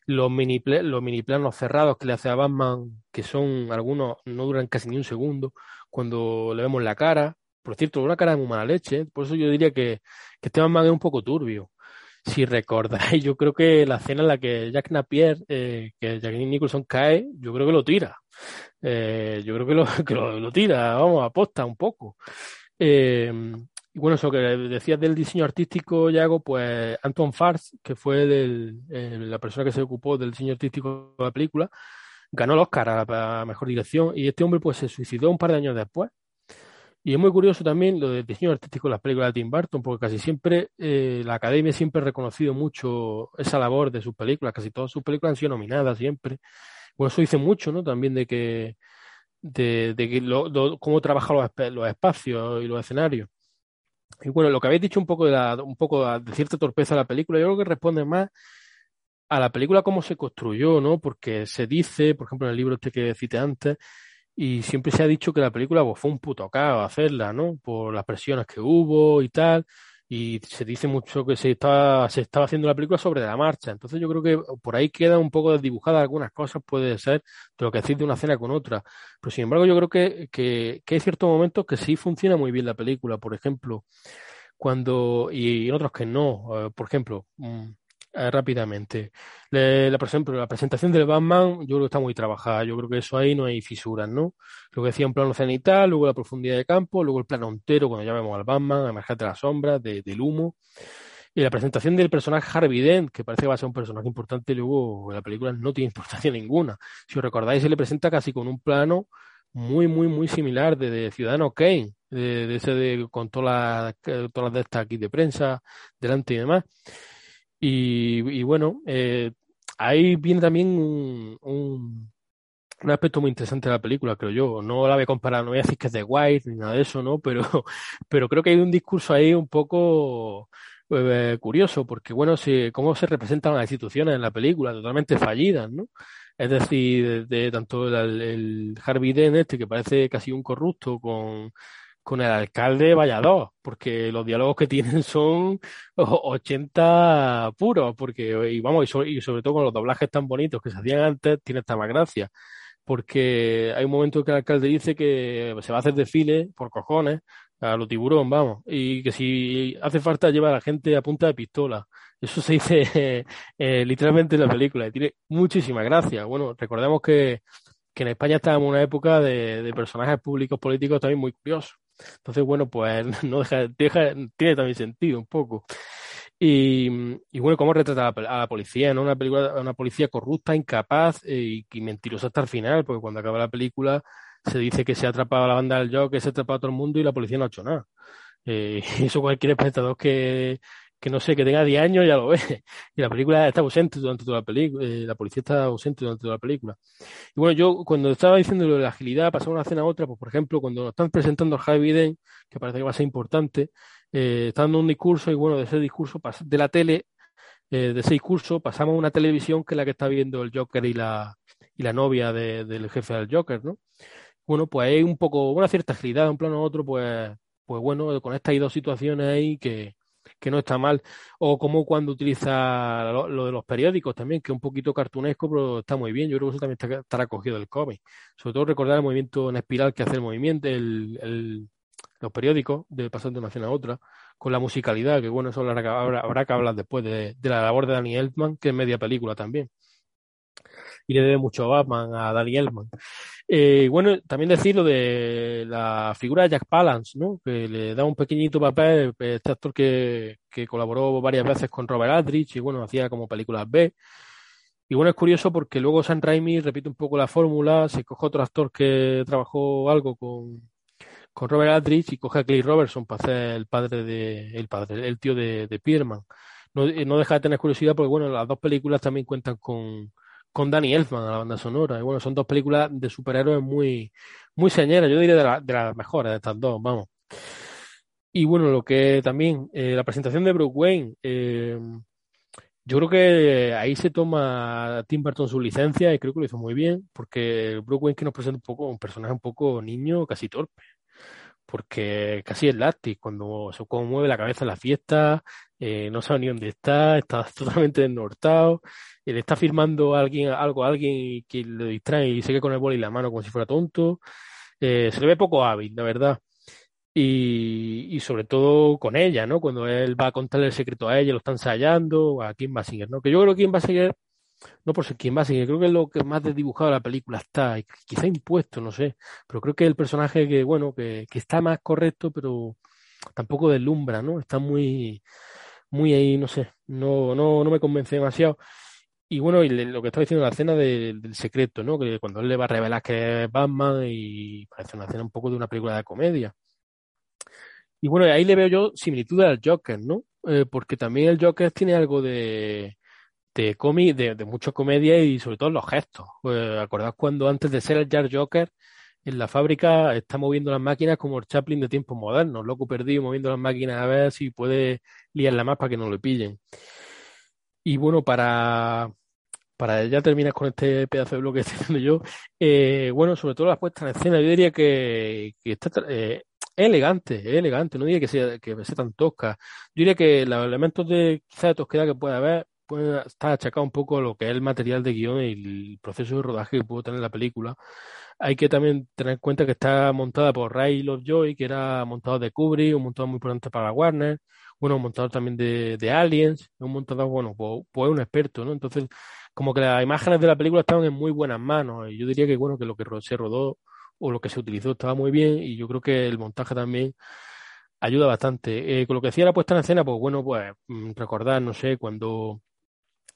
los mini, los mini planos cerrados que le hace a Batman, que son algunos, no duran casi ni un segundo, cuando le vemos la cara. Por cierto, una cara de muy mala leche, por eso yo diría que, que este Batman es un poco turbio si recordáis, yo creo que la escena en la que Jack Napier, eh, que Jack Nicholson cae, yo creo que lo tira. Eh, yo creo que lo, lo, tira, vamos, aposta un poco. Eh, y bueno, eso que decías del diseño artístico, Yago, pues Anton Fars, que fue la persona que se ocupó del diseño artístico de la película, ganó el Oscar a la mejor dirección y este hombre pues se suicidó un par de años después y es muy curioso también lo del diseño artístico de las películas de Tim Burton, porque casi siempre eh, la academia siempre ha reconocido mucho esa labor de sus películas, casi todas sus películas han sido nominadas siempre. Bueno, eso dice mucho, ¿no? También de que, de, que lo, cómo trabaja los, espacios y los escenarios. Y bueno, lo que habéis dicho un poco de, la, un poco de cierta torpeza de la película, yo creo que responde más a la película cómo se construyó, ¿no? Porque se dice, por ejemplo, en el libro este que cité antes, y siempre se ha dicho que la película pues, fue un puto caos hacerla, ¿no? Por las presiones que hubo y tal. Y se dice mucho que se estaba, se estaba haciendo la película sobre la marcha. Entonces yo creo que por ahí queda un poco desdibujada algunas cosas, puede ser, de lo que decir de una escena con otra. Pero sin embargo yo creo que, que, que hay ciertos momentos que sí funciona muy bien la película. Por ejemplo, cuando, y en otros que no. Eh, por ejemplo, mm, eh, rápidamente. la, por ejemplo, la presentación del Batman, yo creo que está muy trabajada. Yo creo que eso ahí no hay fisuras, ¿no? Lo que decía un plano cenital, luego la profundidad de campo, luego el plano entero, cuando ya vemos al Batman, emerger de las sombras, del humo. Y la presentación del personaje Harvey Dent, que parece que va a ser un personaje importante, luego la película no tiene importancia ninguna. Si os recordáis, se le presenta casi con un plano muy, muy, muy similar de, Ciudadano Kane, de, ese de, con todas las, todas las de estas aquí de prensa delante y demás. Y, bueno, eh, ahí viene también un, un, aspecto muy interesante de la película, creo yo. No la voy a comparar, no voy a decir que es de White ni nada de eso, ¿no? Pero, pero creo que hay un discurso ahí un poco eh, curioso, porque bueno, si, cómo se representan las instituciones en la película, totalmente fallidas, ¿no? Es decir, de, tanto el, el Harvey Dent este, que parece casi un corrupto, con con el alcalde vaya dos, porque los diálogos que tienen son 80 puros, porque, y vamos, y sobre, todo con los doblajes tan bonitos que se hacían antes, tiene esta más gracia, porque hay un momento que el alcalde dice que se va a hacer desfile por cojones a lo tiburón, vamos, y que si hace falta llevar a la gente a punta de pistola. Eso se dice eh, literalmente en la película y tiene muchísima gracia. Bueno, recordemos que, que en España estábamos en una época de, de personajes públicos políticos también muy curiosos. Entonces, bueno, pues no deja, tiene también sentido un poco. Y, bueno, cómo retrata a la, policía, ¿no? Una película, una policía corrupta, incapaz eh, y, mentirosa hasta el final, porque cuando acaba la película se dice que se ha atrapado a la banda del Joe, que se ha atrapado a todo el mundo y la policía no ha hecho nada. Eh, eso cualquier espectador que, que no sé, que tenga 10 años ya lo ve. Y la película está ausente durante toda la película, eh, la policía está ausente durante toda la película. Y bueno, yo cuando estaba diciendo lo de la agilidad, pasar una escena a otra, pues por ejemplo, cuando nos están presentando a Javi Biden, que parece que va a ser importante, eh, está dando un discurso y bueno, de ese discurso, de la tele, eh, de ese discurso, pasamos a una televisión que es la que está viendo el Joker y la, y la novia del jefe del Joker, ¿no? Bueno, pues hay un poco, una cierta agilidad, un plano a otro, pues, pues bueno, con estas dos situaciones ahí que, que no está mal. O como cuando utiliza lo, de los periódicos también, que es un poquito cartunesco, pero está muy bien. Yo creo que eso también está, estará cogido del cómic. Sobre todo recordar el movimiento en espiral que hace el movimiento, el, los periódicos, de pasar de una escena a otra, con la musicalidad, que bueno, eso habrá, habrá que hablar después de, de la labor de Danny Elfman, que es media película también y le debe mucho a Batman, a Danny Elfman. Eh, bueno, también decir lo de la figura de Jack Palance, ¿no? Que le da un pequeñito papel, pues, este actor que, que colaboró varias veces con Robert Aldrich y bueno, hacía como películas B. Y bueno, es curioso porque luego San Raimi repite un poco la fórmula, se coge otro actor que trabajó algo con, con Robert Aldrich y coge a Clay Robertson para hacer el padre de, el padre, el tío de, de Pierman. No, no deja de tener curiosidad porque bueno, las dos películas también cuentan con, con Danny Elfman a la banda sonora. Y bueno, son dos películas de superhéroes muy, muy señeras, yo diría de, de las mejores de estas dos, vamos. Y bueno, lo que también, eh, la presentación de Bruce Wayne, eh, yo creo que ahí se toma Tim Burton su licencia y creo que lo hizo muy bien, porque Bruce Wayne que nos presenta un poco, un personaje un poco niño, casi torpe porque casi es láctico cuando se mueve la cabeza en la fiesta, eh, no sabe ni dónde está, está totalmente desnortado, y le está firmando a alguien, algo a alguien que le distrae y sigue con el boli en la mano como si fuera tonto. Eh, se le ve poco hábil, la verdad. Y, y, sobre todo con ella, ¿no? Cuando él va a contarle el secreto a ella, lo está ensayando, a Kim Basinger, ¿no? Que yo creo que Kim Basinger no por ser quien más, creo que es lo que más desdibujado de la película está, quizá impuesto, no sé, pero creo que el personaje que, bueno, que, que está más correcto, pero tampoco deslumbra, ¿no? Está muy, muy ahí, no sé, no, no, no me convence demasiado. Y bueno, y lo que estaba diciendo la escena del secreto, ¿no? Que cuando él le va a revelar que es Batman y parece una escena un poco de una película de comedia. Y bueno, ahí le veo yo similitud al Joker, ¿no? Eh, porque también el Joker tiene algo de, de cómic, de, de mucha comedia y sobre todo los gestos. ¿Acordás cuando antes de ser el Jar Joker en la fábrica está moviendo las máquinas como el Chaplin de tiempos modernos, loco perdido moviendo las máquinas a ver si puede liarla más para que no lo pillen. Y bueno, para, para ya terminar con este pedazo de bloque que estoy haciendo yo, eh, bueno, sobre todo las puestas en escena, yo diría que, que está, eh, elegante, es elegante, no diría que sea, que sea tan tosca. Yo diría que los elementos de quizá de tosquedad que puede haber puede estar achacado un poco a lo que es el material de guion y el proceso de rodaje que pudo tener la película. Hay que también tener en cuenta que está montada por Ray Lovejoy, que era montado de Kubrick, un montador muy importante para Warner, bueno, un montador también de, de Aliens, un montador, bueno, pues, pues un experto, ¿no? Entonces, como que las imágenes de la película estaban en muy buenas manos, y yo diría que, bueno, que lo que se rodó o lo que se utilizó estaba muy bien, y yo creo que el montaje también ayuda bastante. Eh, con lo que decía la puesta en escena, pues bueno, pues mm, recordar, no sé, cuando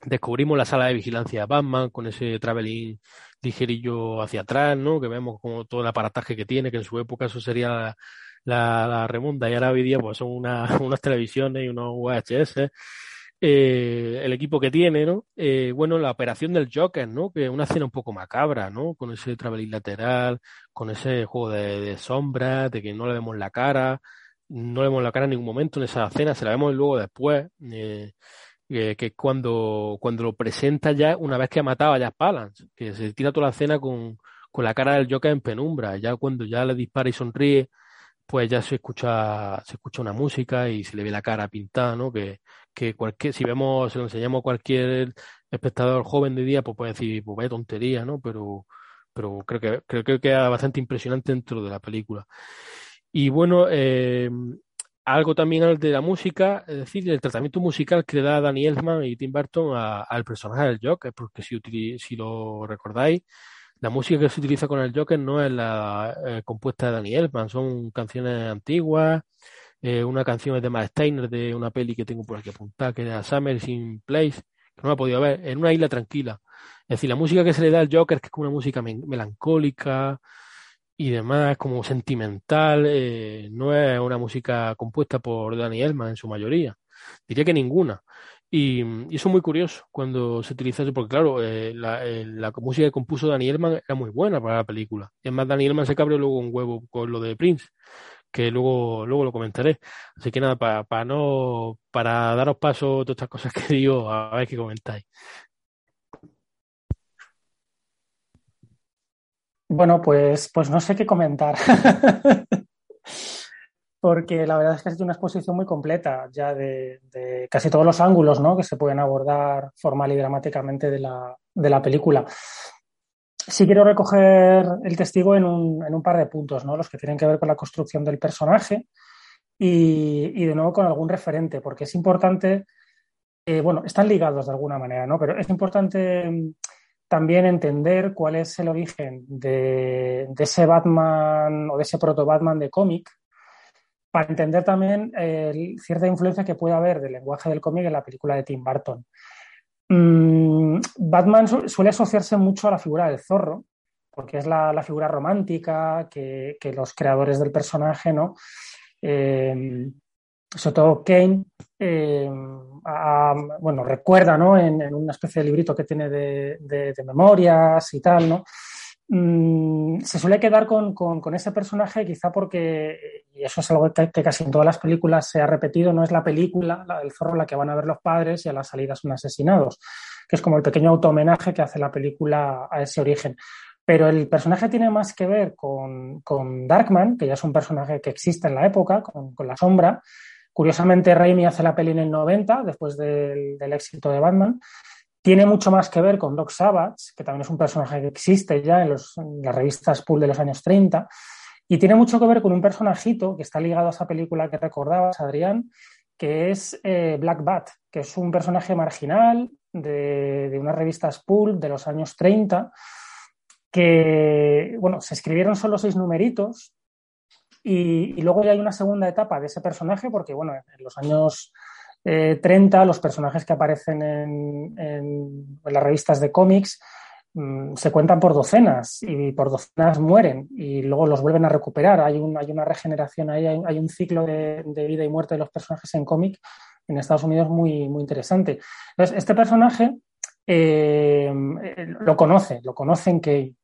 descubrimos la sala de vigilancia de Batman con ese traveling ligerillo hacia atrás, ¿no? Que vemos como todo el aparataje que tiene, que en su época eso sería la, la, remonta y ahora hoy día pues son una, unas televisiones y unos VHS. Eh, el equipo que tiene, ¿no? Eh, bueno, la operación del Joker, ¿no? Que es una escena un poco macabra, ¿no? Con ese traveling lateral, con ese juego de, de sombras, de que no le vemos la cara, no le vemos la cara en ningún momento en esa escena, se la vemos luego después. Eh, que, que cuando, cuando lo presenta ya una vez que ha matado a Jack Palance, que se tira toda la escena con, con la cara del Joker en penumbra, ya cuando ya le dispara y sonríe, pues ya se escucha, se escucha una música y se le ve la cara pintada, ¿no? Que, que cualquier, si vemos, se lo enseñamos a cualquier espectador joven de día, pues puede decir, pues vaya tontería, ¿no? Pero, pero creo que, creo que queda bastante impresionante dentro de la película. Y bueno, eh, algo también de la música, es decir, el tratamiento musical que le da Danny Elfman y Tim Burton al personaje del Joker, porque si, si lo recordáis, la música que se utiliza con el Joker no es la eh, compuesta de Danny Elfman, son canciones antiguas, eh, una canción de Matt Steiner de una peli que tengo por aquí apuntada, que era Summer in Place, que no la he podido ver, en una isla tranquila. Es decir, la música que se le da al Joker, que es como una música melancólica, y demás, como sentimental, eh, no es una música compuesta por Danny Elman en su mayoría. Diría que ninguna. Y, y eso es muy curioso cuando se utiliza eso, porque claro, eh, la, eh, la, música que compuso Danny Elman era muy buena para la película. Y además Danny Elman se cabreó luego un huevo con lo de Prince, que luego, luego lo comentaré. Así que nada, para, para no, para daros paso a todas estas cosas que digo, a ver qué comentáis. Bueno, pues, pues no sé qué comentar. Porque la verdad es que ha sido una exposición muy completa, ya de, de, casi todos los ángulos ¿no? que se pueden abordar formal y dramáticamente de la, de la película. Sí quiero recoger el testigo en un, en un, par de puntos, ¿no? los que tienen que ver con la construcción del personaje y, de nuevo con algún referente, porque es importante, eh, bueno, están ligados de alguna manera, ¿no? pero es importante también entender cuál es el origen de, ese Batman o de ese proto-Batman de cómic, para entender también eh, cierta influencia que puede haber del lenguaje del cómic en la película de Tim Burton. Mm, Batman suele asociarse mucho a la figura del zorro, porque es la, figura romántica que, los creadores del personaje, ¿no? Eh, sobre todo Kane, eh, bueno, recuerda, ¿no? En, una especie de librito que tiene de, memorias y tal, ¿no? Mm, se suele quedar con, ese personaje quizá porque, y eso es algo que, casi en todas las películas se ha repetido, no es la película, la del zorro, la que van a ver los padres y a la salida son asesinados, que es como el pequeño auto homenaje que hace la película a ese origen. Pero el personaje tiene más que ver con, Darkman, que ya es un personaje que existe en la época, con, la sombra. Curiosamente, Raimi hace la peli en el 90, después del, éxito de Batman. Tiene mucho más que ver con Doc Savage, que también es un personaje que existe ya en, las revistas Pool de los años 30. Y tiene mucho que ver con un personajito que está ligado a esa película que recordabas, Adrián, que es eh, Black Bat, que es un personaje marginal de, unas revistas Pool de los años 30 que, bueno, se escribieron solo seis numeritos y, luego ya hay una segunda etapa de ese personaje porque, bueno, en los años 30 eh, los personajes que aparecen en, las revistas de cómics mm, se cuentan por docenas y por docenas mueren y luego los vuelven a recuperar. Hay, un, hay una regeneración ahí, hay, un ciclo de, vida y muerte de los personajes en cómic en Estados Unidos muy, muy interesante. Entonces, este personaje eh, lo conoce, lo conocen que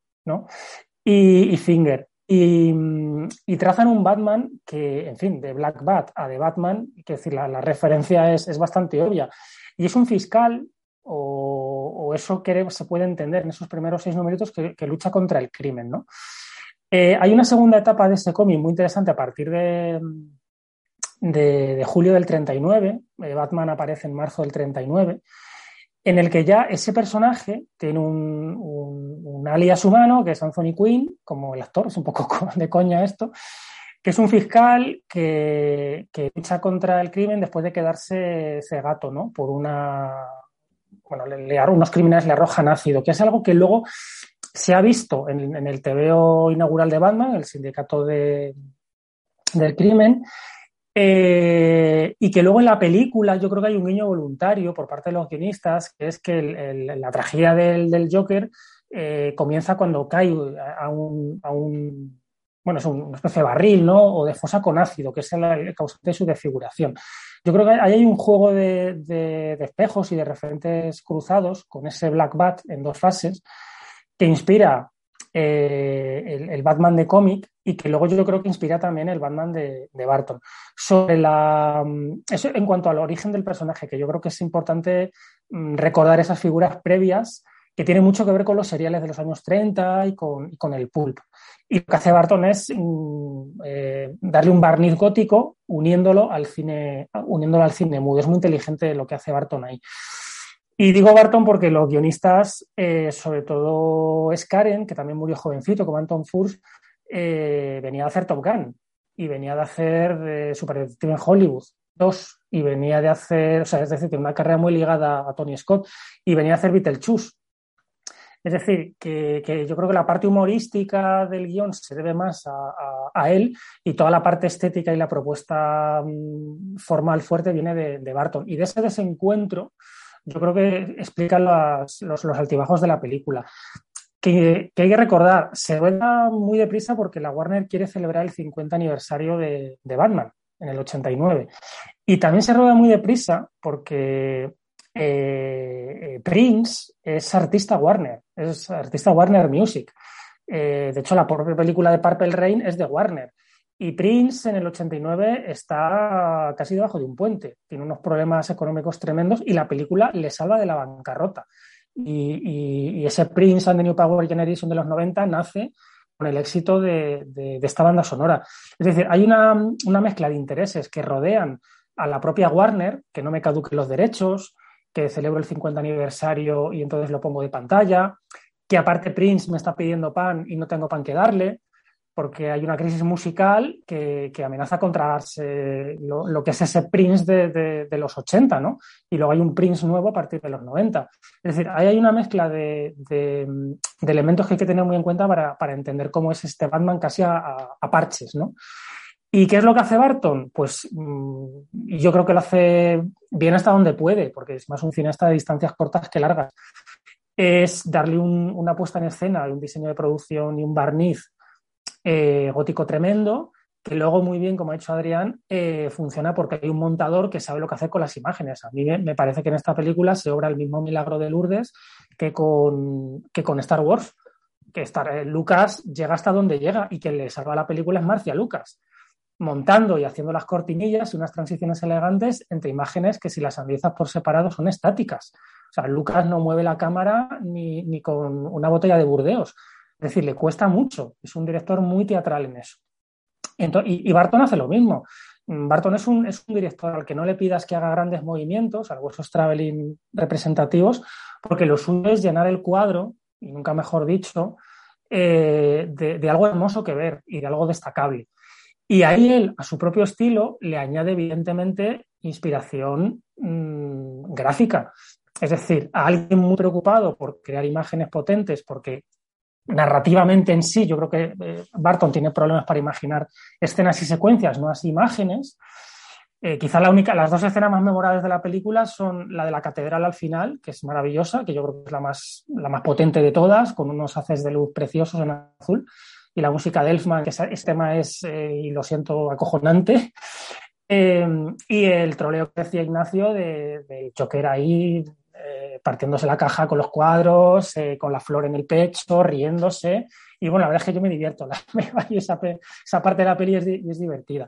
y, Finger. Y, trazan un Batman que, en fin, de Black Bat a de Batman, que decir, la, referencia es, bastante obvia. Y es un fiscal, o, eso que se puede entender en esos primeros seis numeritos, que, lucha contra el crimen, ¿no? Eh, hay una segunda etapa de este cómic muy interesante a partir de, de, julio del 39. Eh, Batman aparece en marzo del 39 en el que ya ese personaje tiene un, alias humano, que es Anthony Quinn, como el actor, es un poco de coña esto, que es un fiscal que, lucha contra el crimen después de quedarse cegato, ¿no? Por una. Bueno, le, unos criminales le arrojan ácido, que es algo que luego se ha visto en, en el TVO inaugural de Batman, el sindicato de, del crimen, eh, y que luego en la película yo creo que hay un guiño voluntario por parte de los guionistas, que es que la tragedia del, Joker eh, comienza cuando cae a un, bueno, es una especie de barril, ¿no? O de fosa con ácido, que es el, causante de su desfiguración. Yo creo que ahí hay un juego de, de, espejos y de referentes cruzados con ese Black Bat en dos fases que inspira eh, el, Batman de cómic y que luego yo creo que inspira también el Batman de, Barton. Sobre la, mm, eso en cuanto al origen del personaje, que yo creo que es importante mm, recordar esas figuras previas que tienen mucho que ver con los seriales de los años 30 y con, el pulp. Y lo que hace Barton es mm, eh, darle un barniz gótico uniéndolo al cine, uniéndolo al cine mudo. Es muy inteligente lo que hace Barton ahí. Y digo Barton porque los guionistas, eh, sobre todo Scaren, que también murió jovencito, como Anton Furst, eh, venía de hacer Top Gun y venía de hacer eh, Super Detective en Hollywood 2 y venía de hacer, o sea, es decir, una carrera muy ligada a Tony Scott y venía de hacer Beetlejuice. Es decir, que, yo creo que la parte humorística del guion se debe más a, él y toda la parte estética y la propuesta mm, formal fuerte viene de, de Barton. Y de ese desencuentro, yo creo que explica los, altibajos de la película. Que, hay que recordar, se rueda muy deprisa porque la Warner quiere celebrar el 50 aniversario de, Batman en el 89. Y también se rueda muy deprisa porque eh, Prince es artista Warner, es artista Warner Music. Eh, de hecho, la propia película de Purple Rain es de Warner. Y Prince en el 89 está casi debajo de un puente, tiene unos problemas económicos tremendos y la película le salva de la bancarrota. Y, ese Prince and the New Power Generation de los 90 nace con el éxito de, esta banda sonora. Es decir, hay una, mezcla de intereses que rodean a la propia Warner, que no me caduquen los derechos, que celebro el 50 aniversario y entonces lo pongo de pantalla, que aparte Prince me está pidiendo pan y no tengo pan que darle, porque hay una crisis musical que, amenaza con tragarse lo, que es ese Prince de, los 80, ¿no? Y luego hay un Prince nuevo a partir de los 90. Es decir, ahí hay una mezcla de, elementos que hay que tener muy en cuenta para, entender cómo es este Batman casi a, parches, ¿no? ¿Y qué es lo que hace Barton? Pues mm, yo creo que lo hace bien hasta donde puede, porque es más un cineasta de distancias cortas que largas, es darle una puesta en escena, un diseño de producción y un barniz eh, gótico tremendo, que luego muy bien, como ha dicho Adrián, eh, funciona porque hay un montador que sabe lo que hacer con las imágenes. A mí me parece que en esta película se obra el mismo milagro de Lourdes que con, que con Star Wars, que eh, Lucas llega hasta donde llega y quien le salva la película es Marcia Lucas, montando y haciendo las cortinillas y unas transiciones elegantes entre imágenes que si las analizas por separado son estáticas. O sea, Lucas no mueve la cámara ni, ni con una botella de Burdeos. Es decir, le cuesta mucho. Es un director muy teatral en eso y, Barton hace lo mismo. Barton es un, es un director al que no le pidas que haga grandes movimientos, algo esos traveling representativos, porque lo suyo es llenar el cuadro, y nunca mejor dicho, eh, de, algo hermoso que ver y de algo destacable. Y ahí él, a su propio estilo, le añade evidentemente inspiración mm, gráfica. Es decir, a alguien muy preocupado por crear imágenes potentes, porque narrativamente en sí, yo creo que eh, Barton tiene problemas para imaginar escenas y secuencias, no así imágenes. Eh, quizá la única, las dos escenas más memorables de la película son la de la catedral al final, que es maravillosa, que yo creo que es la más, la más potente de todas, con unos haces de luz preciosos en azul, y la música de Elfman, que ese tema es, eh, y lo siento, acojonante. y el troleo que decía Ignacio de, Joker ahí eh, partiéndose la caja con los cuadros, eh, con la flor en el pecho, riéndose. Y bueno, la verdad es que yo me divierto. esa, esa, parte de la peli es, divertida.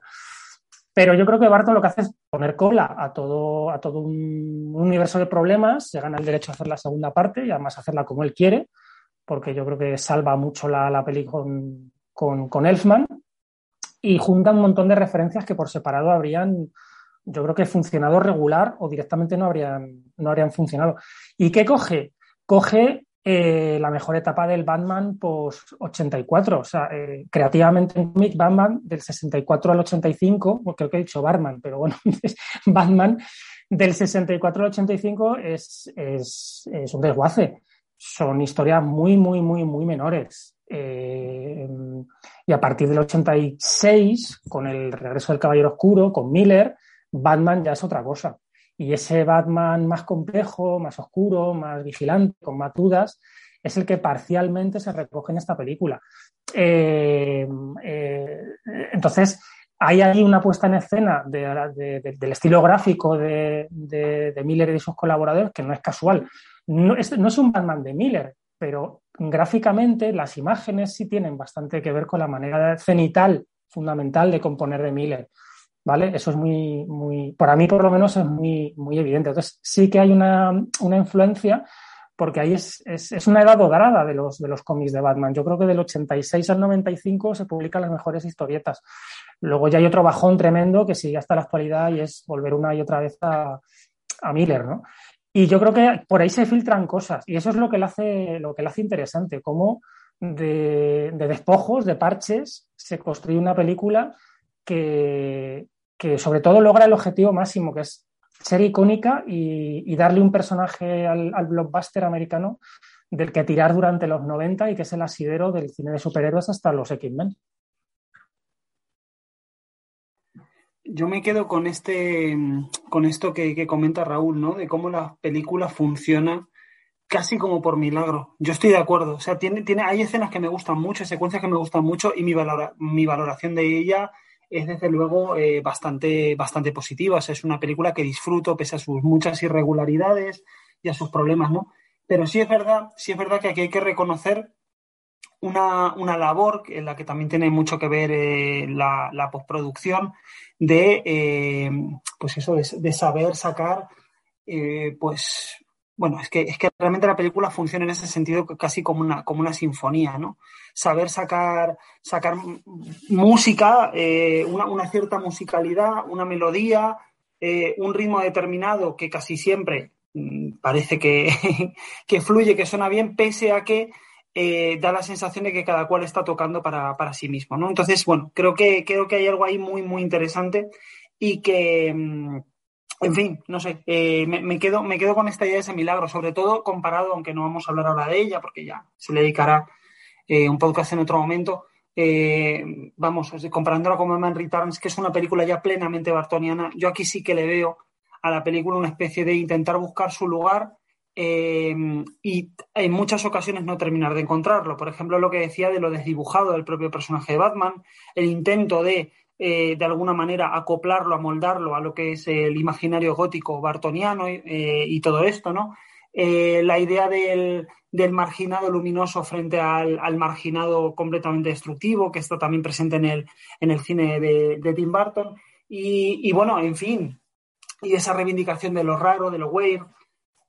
Pero yo creo que Barton lo que hace es poner cola a todo, a todo un universo de problemas, se gana el derecho a hacer la segunda parte y además hacerla como él quiere, porque yo creo que salva mucho la, la peli con, con, con Elfman y junta un montón de referencias que por separado habrían yo creo que funcionado regular o directamente no habrían, no habrían funcionado. ¿Y qué coge? Coge eh, la mejor etapa del Batman post 84. O sea, eh, creativamente en cómic Batman del 64 al 85, creo que he dicho Batman, pero bueno, Batman del 64 al 85 es, es, es un desguace. Son historias muy, muy, muy, muy menores. Eh, y a partir del 86, con el regreso del Caballero Oscuro, con Miller, Batman ya es otra cosa. Y ese Batman más complejo, más oscuro, más vigilante, con más dudas, es el que parcialmente se recoge en esta película. Eh, eh, entonces, hay ahí una puesta en escena del estilo gráfico de, Miller y de sus colaboradores que no es casual. No es, no es un Batman de Miller, pero gráficamente las imágenes sí tienen bastante que ver con la manera cenital fundamental de componer de Miller. ¿Vale? Eso es muy, muy, para mí por lo menos es muy, muy evidente. Entonces sí que hay una, una influencia porque ahí es, es, es, una edad dorada de los, de los cómics de Batman. Yo creo que del 86 al 95 se publican las mejores historietas. Luego ya hay otro bajón tremendo que sigue hasta la actualidad y es volver una y otra vez a, a Miller, ¿no? Y yo creo que por ahí se filtran cosas y eso es lo que le hace, lo que le hace interesante, cómo de, de despojos, de parches, se construye una película que, sobre todo logra el objetivo máximo, que es ser icónica y, darle un personaje al, blockbuster americano del que tirar durante los 90 y que es el asidero del cine de superhéroes hasta los X-Men. Yo me quedo con este, con esto que, comenta Raúl, ¿no? De cómo la película funciona casi como por milagro. Yo estoy de acuerdo. O sea, tiene, tiene, hay escenas que me gustan mucho, secuencias que me gustan mucho y mi, mi valoración de ella es desde luego eh, bastante, bastante positiva. es una película que disfruto pese a sus muchas irregularidades y a sus problemas, ¿no? Pero sí es verdad, sí es verdad que aquí hay que reconocer una, labor en la que también tiene mucho que ver eh, la, postproducción de, eh, pues eso, de, saber sacar, pues bueno, es que, es que realmente la película funciona en ese sentido casi como una, como una sinfonía, ¿no? Saber sacar, sacar música, eh, una, cierta musicalidad, una melodía, eh, un ritmo determinado que casi siempre mm, parece que, que, fluye, que suena bien, pese a que eh, da la sensación de que cada cual está tocando para, para sí mismo, ¿no? Entonces, bueno, creo que, creo que hay algo ahí muy, muy interesante y que mm, en fin, no sé, eh, me, quedo, me quedo con esta idea de ese milagro, sobre todo comparado, aunque no vamos a hablar ahora de ella, porque ya se le dedicará eh, un podcast en otro momento, eh, vamos, comparándola con Man Returns, que es una película ya plenamente bartoniana, yo aquí sí que le veo a la película una especie de intentar buscar su lugar y en muchas ocasiones no terminar de encontrarlo. Por ejemplo, lo que decía de lo desdibujado del propio personaje de Batman, el intento de, eh, de alguna manera, acoplarlo, amoldarlo a lo que es el imaginario gótico bartoniano eh, y todo esto, ¿no? la idea del, del, marginado luminoso frente al, al, marginado completamente destructivo, que está también presente en el, en el cine de, de Tim Burton. Y, y, bueno, en fin, y esa reivindicación de lo raro, de lo weird,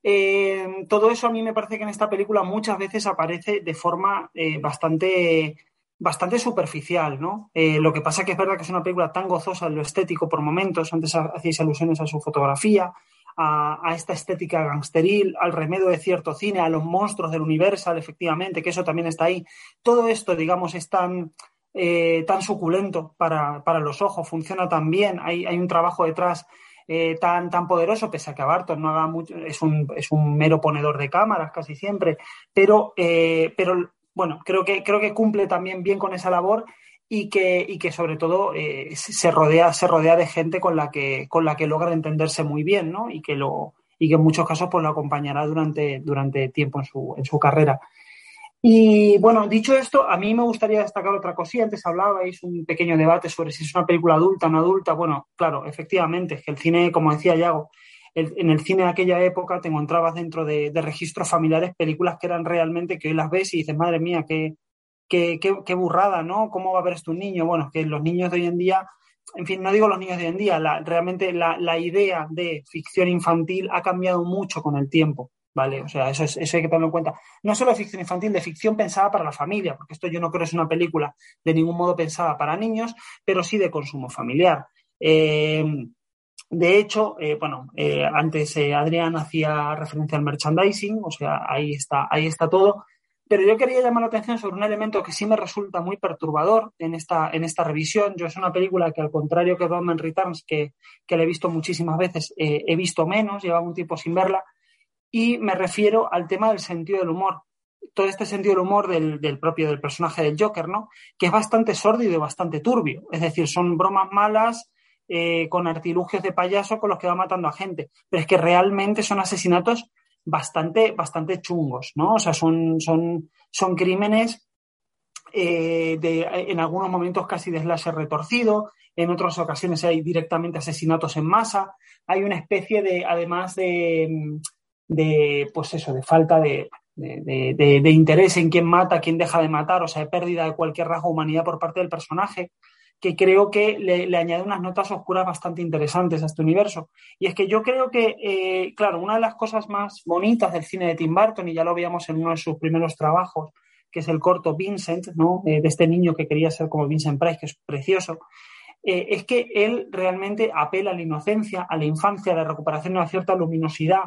eh, todo eso a mí me parece que en esta película muchas veces aparece de forma eh, bastante, bastante superficial, ¿no? Eh, lo que pasa que es verdad que es una película tan gozosa en lo estético por momentos, antes hacéis alusiones a su fotografía, a, esta estética gangsteril, al remedio de cierto cine, a los monstruos del Universal, efectivamente, que eso también está ahí. Todo esto, digamos, es tan, eh, tan suculento para, para, los ojos, funciona tan bien, hay, hay un trabajo detrás eh, tan, tan poderoso, pese a que Barton no haga mucho, es un, es un mero ponedor de cámaras casi siempre, pero, pero bueno, creo que, creo que cumple también bien con esa labor y que, y que sobre todo eh, se, rodea, se rodea de gente con la, que, con la que logra entenderse muy bien, ¿no? Y que, lo, y que en muchos casos pues, lo acompañará durante, durante tiempo en su, en su carrera. Y bueno, dicho esto, a mí me gustaría destacar otra cosilla. Antes hablabais un pequeño debate sobre si es una película adulta o no adulta. Bueno, claro, efectivamente, es que el cine, como decía Yago, en el cine de aquella época te encontrabas dentro de, registros familiares películas que eran realmente que hoy las ves y dices, madre mía, qué, qué, qué, burrada, ¿no? ¿Cómo va a ver esto un niño? Bueno, que los niños de hoy en día, en fin, no digo los niños de hoy en día, la, realmente la, la idea de ficción infantil ha cambiado mucho con el tiempo. ¿vale? O sea, eso, es, eso hay que tenerlo en cuenta. No solo ficción infantil, de ficción pensada para la familia, porque esto yo no creo que es una película de ningún modo pensada para niños, pero sí de consumo familiar. Eh, de hecho, eh, bueno, eh, antes eh, Adrián hacía referencia al merchandising, o sea, ahí está, ahí está todo. Pero yo quería llamar la atención sobre un elemento que sí me resulta muy perturbador en esta, en esta revisión. Yo es una película que, al contrario que Batman Returns, que, que la he visto muchísimas veces, he visto menos, llevaba un tiempo sin verla, y me refiero al tema del sentido del humor. Todo este sentido del humor del, propio del personaje del Joker, ¿no? Que es bastante sórdido y bastante turbio. Es decir, son bromas malas eh, con artilugios de payaso con los que va matando a gente. Pero es que realmente son asesinatos bastante, bastante chungos, ¿no? O sea, son, son, son crímenes eh, de, en algunos momentos casi de slasher retorcido, en otras ocasiones hay directamente asesinatos en masa. Hay una especie de, además de, pues eso, de falta de, de, de, de, interés en quién mata, quién deja de matar, o sea, de pérdida de cualquier rasgo de humanidad por parte del personaje, que creo que le, añade unas notas oscuras bastante interesantes a este universo. Y es que yo creo que, eh, claro, una de las cosas más bonitas del cine de Tim Burton, y ya lo veíamos en uno de sus primeros trabajos, que es el corto Vincent, ¿no? Eh, de este niño que quería ser como Vincent Price, que es precioso, eh, es que él realmente apela a la inocencia, a la infancia, a la recuperación de una cierta luminosidad,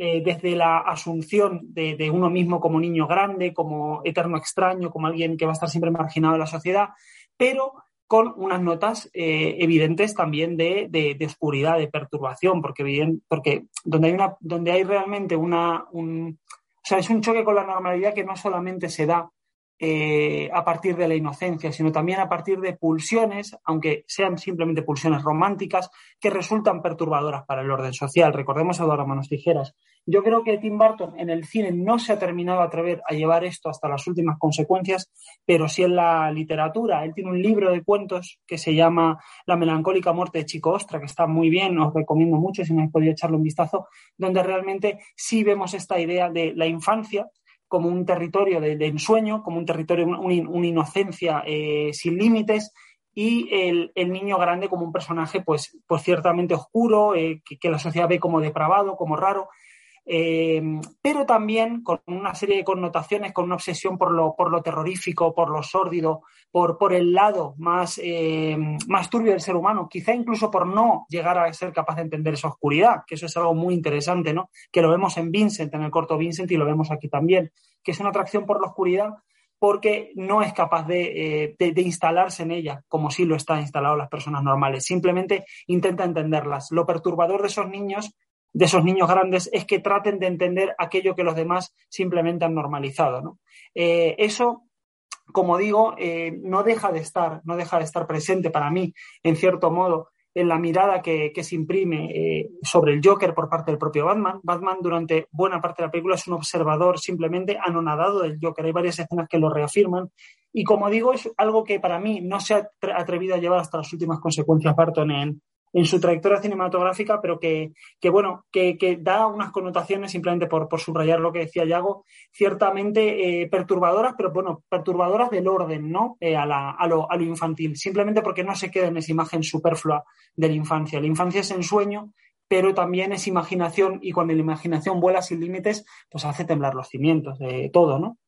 desde la asunción de, de, uno mismo como niño grande, como eterno extraño, como alguien que va a estar siempre marginado de la sociedad, pero con unas notas eh, evidentes también de, de, de, oscuridad, de perturbación, porque, bien, porque donde, hay una, donde hay realmente una... Un, o sea, es un choque con la normalidad que no solamente se da eh, a partir de la inocencia, sino también a partir de pulsiones, aunque sean simplemente pulsiones románticas, que resultan perturbadoras para el orden social. Recordemos a Dora Manos Tijeras. Yo creo que Tim Burton en el cine no se ha terminado a atrever a llevar esto hasta las últimas consecuencias, pero sí en la literatura. Él tiene un libro de cuentos que se llama La melancólica muerte de Chico Ostra, que está muy bien, os recomiendo mucho si no habéis podido echarle un vistazo, donde realmente sí vemos esta idea de la infancia como un territorio de, ensueño, como un territorio, una un inocencia eh, sin límites, y el, niño grande como un personaje, pues, pues ciertamente oscuro, eh, que, la sociedad ve como depravado, como raro, eh, pero también con una serie de connotaciones, con una obsesión por lo, por lo terrorífico, por lo sórdido, por, por el lado más, eh, más turbio del ser humano, quizá incluso por no llegar a ser capaz de entender esa oscuridad, que eso es algo muy interesante, ¿no? Que lo vemos en Vincent, en el corto Vincent, y lo vemos aquí también, que es una atracción por la oscuridad porque no es capaz de, eh, de, instalarse en ella, como sí lo están instalados las personas normales. Simplemente intenta entenderlas. Lo perturbador de esos niños de esos niños grandes es que traten de entender aquello que los demás simplemente han normalizado. ¿no? Eh, eso, como digo, eh, no deja de estar, no deja de estar presente para mí, en cierto modo, en la mirada que, se imprime eh, sobre el Joker por parte del propio Batman. Batman durante buena parte de la película es un observador simplemente anonadado del Joker. Hay varias escenas que lo reafirman. Y como digo, es algo que para mí no se ha atrevido a llevar hasta las últimas consecuencias Barton en, en su trayectoria cinematográfica, pero que, bueno, que, da unas connotaciones simplemente por, subrayar lo que decía Yago, ciertamente eh, perturbadoras, pero bueno, perturbadoras del orden, ¿no? Eh, a, lo, a, lo, infantil, simplemente porque no se queda en esa imagen superflua de la infancia. La infancia es ensueño, pero también es imaginación y cuando la imaginación vuela sin límites, pues hace temblar los cimientos de todo, ¿no?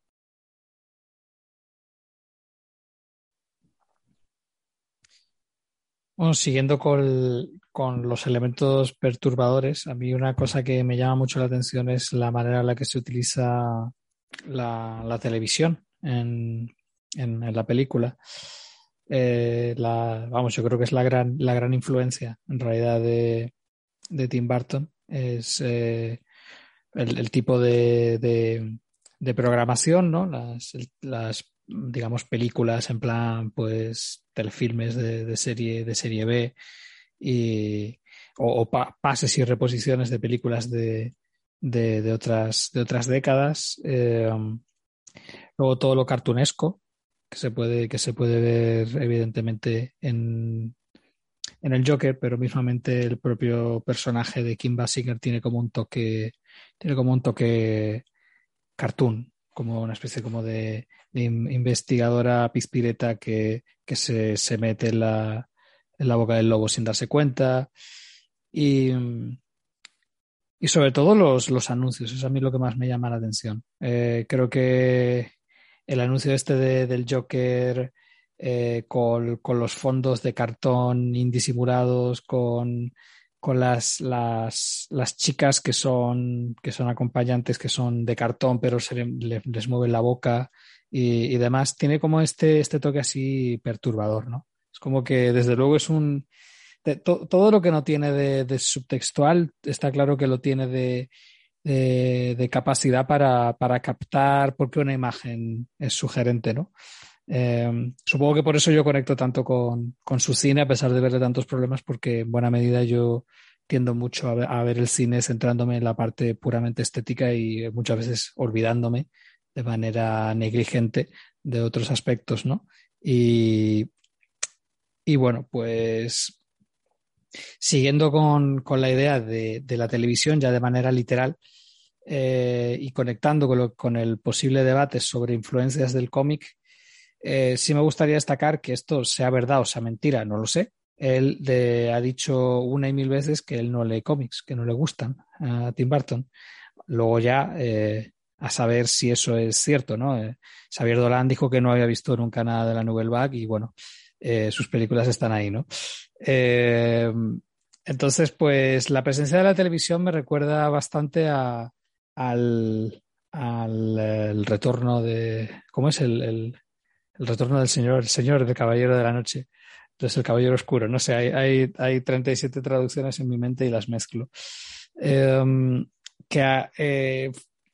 Siguiendo con, los elementos perturbadores, a mí una cosa que me llama mucho la atención es la manera en la que se utiliza la, televisión en, la película. Eh, vamos, yo creo que es la gran, la gran influencia en realidad de, Tim Burton. Es eh, el, tipo de, programación, ¿no? Las digamos, películas en plan, pues, telefilmes de, serie, de serie B y, o, pases y reposiciones de películas de, de, otras, de otras décadas. Eh, luego todo lo cartunesco que se puede, que se puede ver evidentemente en, en el Joker, pero mismamente el propio personaje de Kim Basinger tiene como un toque, tiene como un toque cartoon, como una especie como de, investigadora pispireta que, se, mete en la, en la, boca del lobo sin darse cuenta. Y, y sobre todo los, los, anuncios, es a mí lo que más me llama la atención. Eh, creo que el anuncio este del Joker eh, con, con, los fondos de cartón indisimulados, con con las, las, las, chicas que son, que son acompañantes, que son de cartón, pero se les mueve la boca y, demás. Tiene como este, este toque así perturbador, ¿no? Es como que desde luego es un... todo lo que no tiene de, subtextual está claro que lo tiene de, de, capacidad para, para, captar porque una imagen es sugerente, ¿no? Em, supongo que por eso yo conecto tanto con, su cine, a pesar de verle tantos problemas, porque en buena medida yo tiendo mucho a ver, el cine centrándome en la parte puramente estética y muchas veces olvidándome de manera negligente de otros aspectos, ¿no? Y, y bueno, pues siguiendo con, la idea de, la televisión ya de manera literal eh, y conectando con, con el posible debate sobre influencias del cómic, eh, sí me gustaría destacar que esto sea verdad o sea mentira, no lo sé. Él ha dicho una y mil veces que él no lee cómics, que no le gustan a Tim Burton. Luego ya eh, a saber si eso es cierto, ¿no? Eh, Xavier Dolan dijo que no había visto nunca nada de la Nouvelle Vague y bueno, sus películas están ahí, ¿no? entonces, pues la presencia de la televisión me recuerda bastante al, al retorno de. ¿Cómo es el, el retorno del Señor, el Señor del Caballero de la Noche. Entonces, el Caballero Oscuro. No sé, hay, hay, hay 37 traducciones en mi mente y las mezclo. Em, que eh,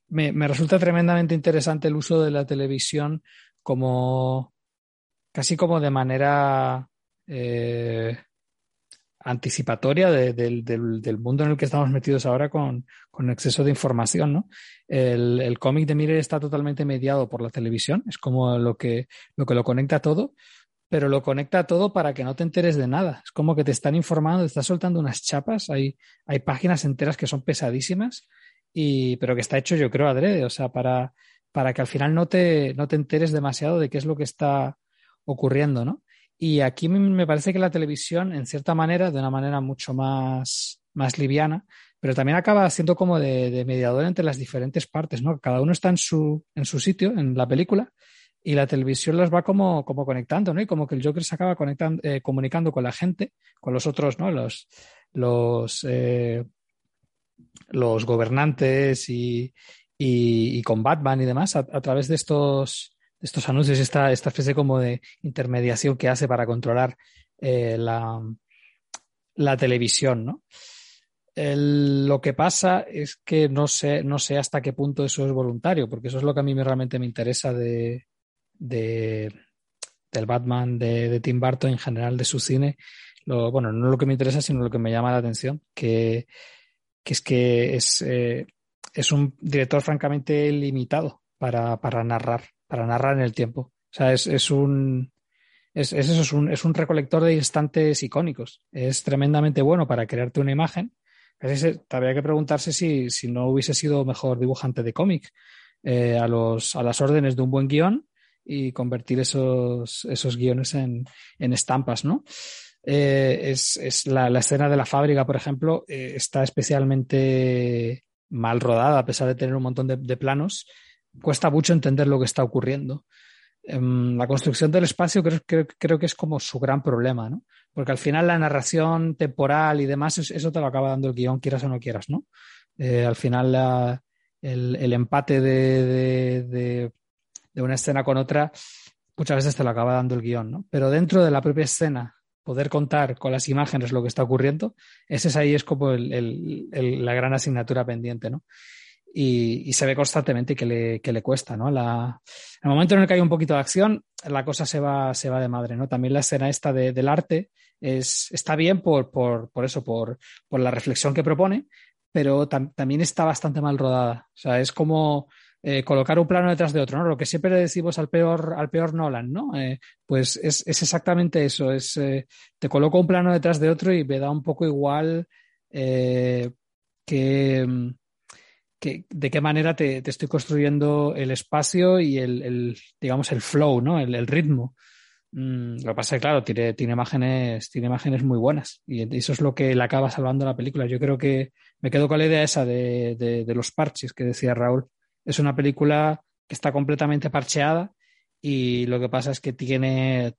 me, resulta tremendamente interesante el uso de la televisión como casi como de manera eh, anticipatoria del, mundo en el que estamos metidos ahora con, exceso de información. ¿no? El, cómic de Miller está totalmente mediado por la televisión, es como lo que, lo que lo conecta todo, pero lo conecta todo para que no te enteres de nada. Es como que te están informando, te están soltando unas chapas, hay, hay páginas enteras que son pesadísimas, y, pero que está hecho yo creo adrede, o sea, para, para que al final no te, no te enteres demasiado de qué es lo que está ocurriendo, ¿no? Y aquí me parece que la televisión, en cierta manera, de una manera mucho más, más liviana, pero también acaba siendo como de, mediador entre las diferentes partes, ¿no? Cada uno está en su, en su sitio, en la película, y la televisión los va como, como conectando, ¿no? Y como que el Joker se acaba conectando, eh, comunicando con la gente, con los otros, ¿no? Los, los, eh, los gobernantes y, y, con Batman y demás a través de estos, estos anuncios, esta, esta especie como de intermediación que hace para controlar eh, la, la, televisión, ¿no? lo que pasa es que no sé, no sé hasta qué punto eso es voluntario, porque eso es lo que a mí realmente me interesa de, de del Batman de, de, Tim Burton en general de su cine, lo, bueno, no lo que me interesa, sino lo que me llama la atención, que, que es que es, eh, es un director francamente limitado para, para narrar, para narrar en el tiempo. O sea, es, es un, es, es, eso, es, un, es un recolector de instantes icónicos. Es tremendamente bueno para crearte una imagen. Habría que preguntarse si, si no hubiese sido mejor dibujante de cómic eh, a, los, a las órdenes de un buen guion y convertir esos, esos guiones en, en estampas, ¿no? Eh, es, es la, la, escena de la fábrica, por ejemplo, eh, está especialmente mal rodada, a pesar de tener un montón de, planos. Cuesta mucho entender lo que está ocurriendo. Eh, la construcción del espacio creo, creo, creo, que es como su gran problema, ¿no? Porque al final la narración temporal y demás, eso te lo acaba dando el guion, quieras o no quieras, ¿no? Eh, al final el, el, empate de, de una escena con otra muchas veces te lo acaba dando el guion, ¿no? Pero dentro de la propia escena poder contar con las imágenes lo que está ocurriendo, ese es ahí es como el, el, el, la gran asignatura pendiente, ¿no? Y, y, se ve constantemente que le, que le cuesta, ¿no? La, el momento en el que hay un poquito de acción, la cosa se va, se va de madre, ¿no? También la escena esta de, del arte es, está bien por, por, por eso, por, por la reflexión que propone, pero tam, también está bastante mal rodada. O sea, es como eh, colocar un plano detrás de otro, ¿no? Lo que siempre le decimos al peor, al peor Nolan, ¿no? Eh, pues es, es, exactamente eso, es eh, te coloco un plano detrás de otro y me da un poco igual que, que, de qué manera te, te, estoy construyendo el espacio y el, el digamos, el flow, ¿no? El, el ritmo. Mm, lo que pasa es que, claro, tiene, tiene, imágenes, tiene imágenes muy buenas y eso es lo que le acaba salvando la película. Yo creo que me quedo con la idea esa de, de los parches que decía Raúl es una película que está completamente parcheada y lo que pasa es que tiene...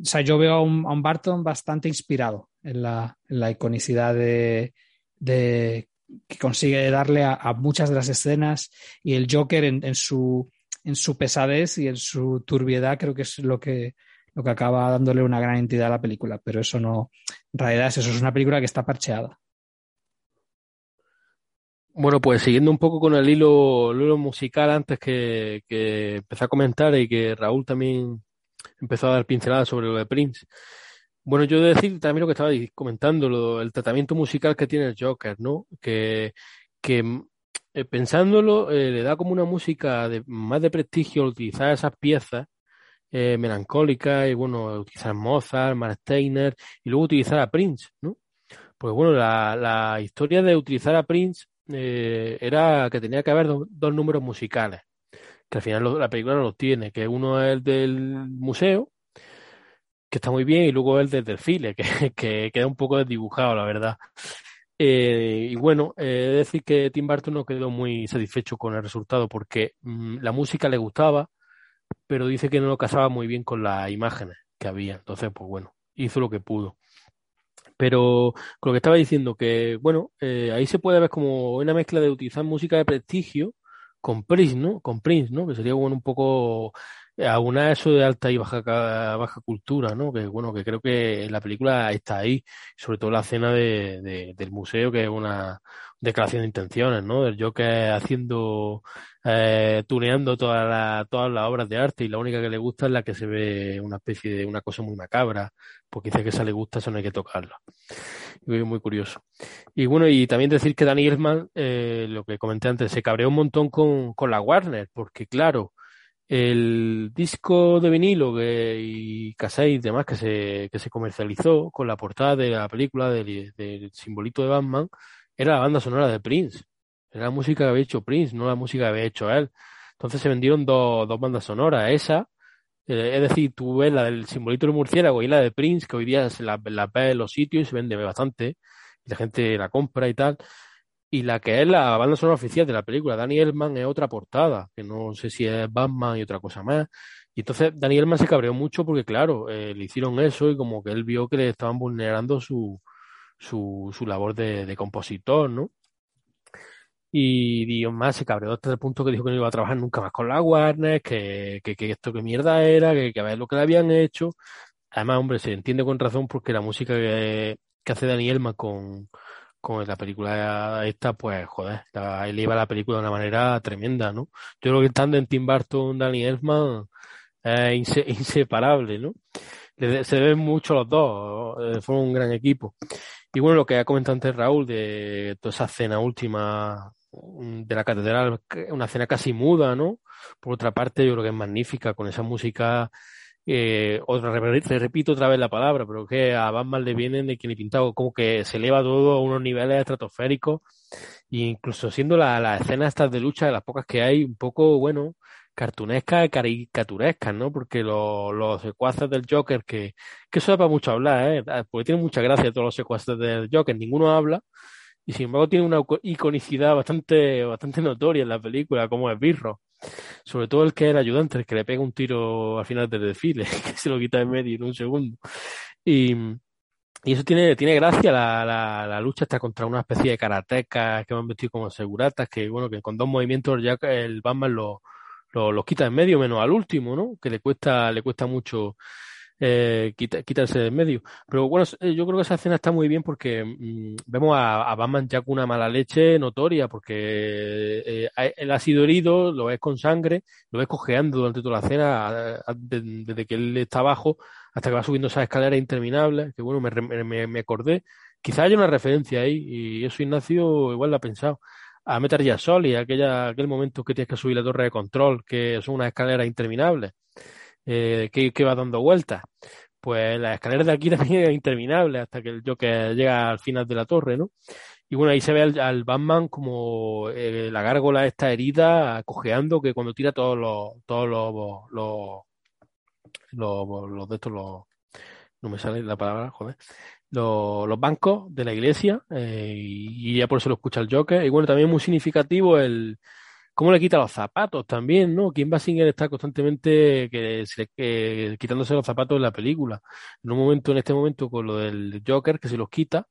O sea, yo veo a un, a un Barton bastante inspirado en la, en la iconicidad de, de, que consigue darle a, muchas de las escenas y el Joker en, en, su, en su pesadez y en su turbiedad creo que es lo que, lo que acaba dándole una gran entidad a la película, pero eso no, en realidad es eso, es una película que está parcheada. Bueno, pues siguiendo un poco con el hilo, el hilo musical antes que, que empecé a comentar y que Raúl también empezó a dar pinceladas sobre lo de Prince. Bueno, yo de decir también lo que estaba comentando, lo, el tratamiento musical que tiene el Joker, ¿no? Que, que eh, pensándolo, eh, le da como una música de, más de prestigio utilizar esas piezas eh, melancólicas y bueno, utilizar Mozart, Mark Steiner y luego utilizar a Prince, ¿no? Pues bueno, la, la historia de utilizar a Prince eh, era que tenía que haber do, dos números musicales, que al final la película no los tiene, que uno es el del museo, que está muy bien, y luego el del desfile, que, que queda un poco desdibujado, la verdad. Eh, y bueno, eh, decir que Tim Burton no quedó muy satisfecho con el resultado porque mmm, la música le gustaba, pero dice que no lo casaba muy bien con las imágenes que había. Entonces, pues bueno, hizo lo que pudo. Pero con lo que estaba diciendo, que bueno, eh, ahí se puede ver como una mezcla de utilizar música de prestigio con Prince, ¿no? Con Prince, ¿no? Que sería bueno un poco aunar eso de alta y baja, baja cultura, ¿no? Que bueno, que creo que la película está ahí, sobre todo la escena de, de, del museo, que es una declaración de intenciones, ¿no? Del Joker haciendo, eh, tuneando todas las todas las obras de arte y la única que le gusta es la que se ve una especie de una cosa muy macabra, porque dice que esa le gusta, eso no hay que tocarla. Y muy curioso. Y bueno, y también decir que Danny Elfman, eh, lo que comenté antes, se cabreó un montón con, con la Warner, porque claro, el disco de vinilo que, y cassette y demás que se, que se comercializó con la portada de la película del simbolito de Batman era la banda sonora de Prince. Era la música que había hecho Prince, no la música que había hecho él. Entonces se vendieron dos, dos bandas sonoras. Esa, eh, es decir, tú ves la del simbolito del murciélago y la de Prince, que hoy día se la, la ves en los sitios y se vende bastante. Y la gente la compra y tal. Y la que es la banda sonora oficial de la película, Danny Elman, es otra portada, que no sé si es Batman y otra cosa más. Y entonces Danny Elman se cabreó mucho porque, claro, eh, le hicieron eso y como que él vio que le estaban vulnerando su, su, su labor de, de compositor, ¿no? Y Dios más se cabreó hasta el punto que dijo que no iba a trabajar nunca más con la Warner, que, que, que esto que mierda era, que, que a ver lo que le habían hecho. Además, hombre, se entiende con razón porque la música que, que hace Dani Elman con, con la película esta, pues, joder, él iba la película de una manera tremenda, ¿no? Yo creo que estando en Tim Burton, Danny Elfman es inse, inseparable, ¿no? se ven mucho los dos, eh, fueron un gran equipo. Y bueno, lo que ha comentado antes Raúl de toda esa cena última mm, de la catedral, una cena casi muda, ¿no? Por otra parte, yo creo que es magnífica con esa música. Eh, otra, repito otra vez la palabra, pero que a Batman le vienen de quien he pintado, como que se eleva todo a unos niveles estratosféricos, e incluso siendo las la escenas estas de lucha, de las pocas que hay, un poco, bueno, cartunescas y caricaturescas, ¿no? Porque los, los secuaces del Joker, que, que eso da para mucho hablar, ¿eh? Ah, porque tiene mucha gracia todos los secuaces del Joker, ninguno habla, y sin embargo tiene una iconicidad bastante, bastante notoria en la película, como es Birro. Sobre todo el que era ayudante, el que le pega un tiro al final del desfile, que se lo quita en medio en un segundo. Y, y eso tiene, tiene gracia, la, la, la, lucha está contra una especie de karatecas que van vestidos como seguratas, que bueno, que con dos movimientos ya el Batman lo, los lo quita en medio, menos al último, ¿no? Que le cuesta, le cuesta mucho eh, quitarse de en medio. Pero bueno, eh, yo creo que esa escena está muy bien porque mm, vemos a, a, Batman ya con una mala leche notoria, porque eh, él ha sido herido, lo ves con sangre, lo ves cojeando durante toda la escena, desde que él está abajo hasta que va subiendo esas escaleras interminables, que bueno, me, me, me acordé. Quizá haya una referencia ahí, y eso Ignacio igual lo ha pensado a Metal Gear Solid, aquella, aquel momento que tienes que subir la torre de control, que son unas escaleras interminables, eh, que, que va dando vueltas. Pues las escaleras de aquí también es interminable hasta que el Joker llega al final de la torre, ¿no? Y bueno, ahí se ve al, Batman como eh, la gárgola está herida, cojeando, que cuando tira todos los, todos los, los, los, los de estos, los, no me sale la palabra, joder, los, bancos de la iglesia eh, y, ya por eso lo escucha el Joker. Y bueno, también muy significativo el cómo le quita los zapatos también, ¿no? Kim Basinger está constantemente que, que, quitándose los zapatos en la película. En un momento, en este momento, con lo del Joker, que se los quita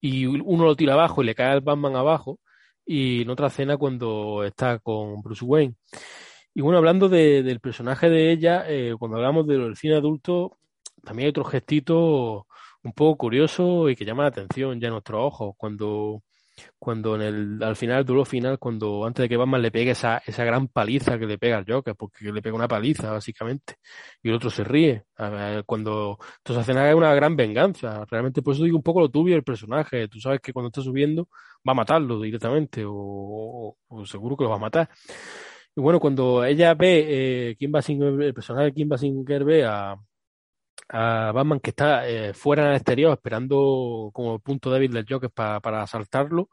y uno lo tira abajo y le cae al Batman abajo. Y en otra escena cuando está con Bruce Wayne. Y bueno, hablando de, del personaje de ella, eh, cuando hablamos del cine adulto, también hay otro gestito un poco curioso y que llama la atención ya en nuestros ojos. Cuando, cuando en el, al final, duelo final, cuando antes de que Batman le pegue esa, esa gran paliza que le pega al Joker, porque le pega una paliza, básicamente, y el otro se ríe. Cuando entonces hacen una gran venganza. Realmente, por eso digo un poco lo tuyo el personaje. Tú sabes que cuando está subiendo va a matarlo directamente, o, o seguro que lo va a matar. Y bueno, cuando ella ve, eh, Kim Basinger, el personaje de Kim Basinger ve a, a Batman que está eh, fuera en el exterior esperando como punto débil del Joker para, para asaltarlo.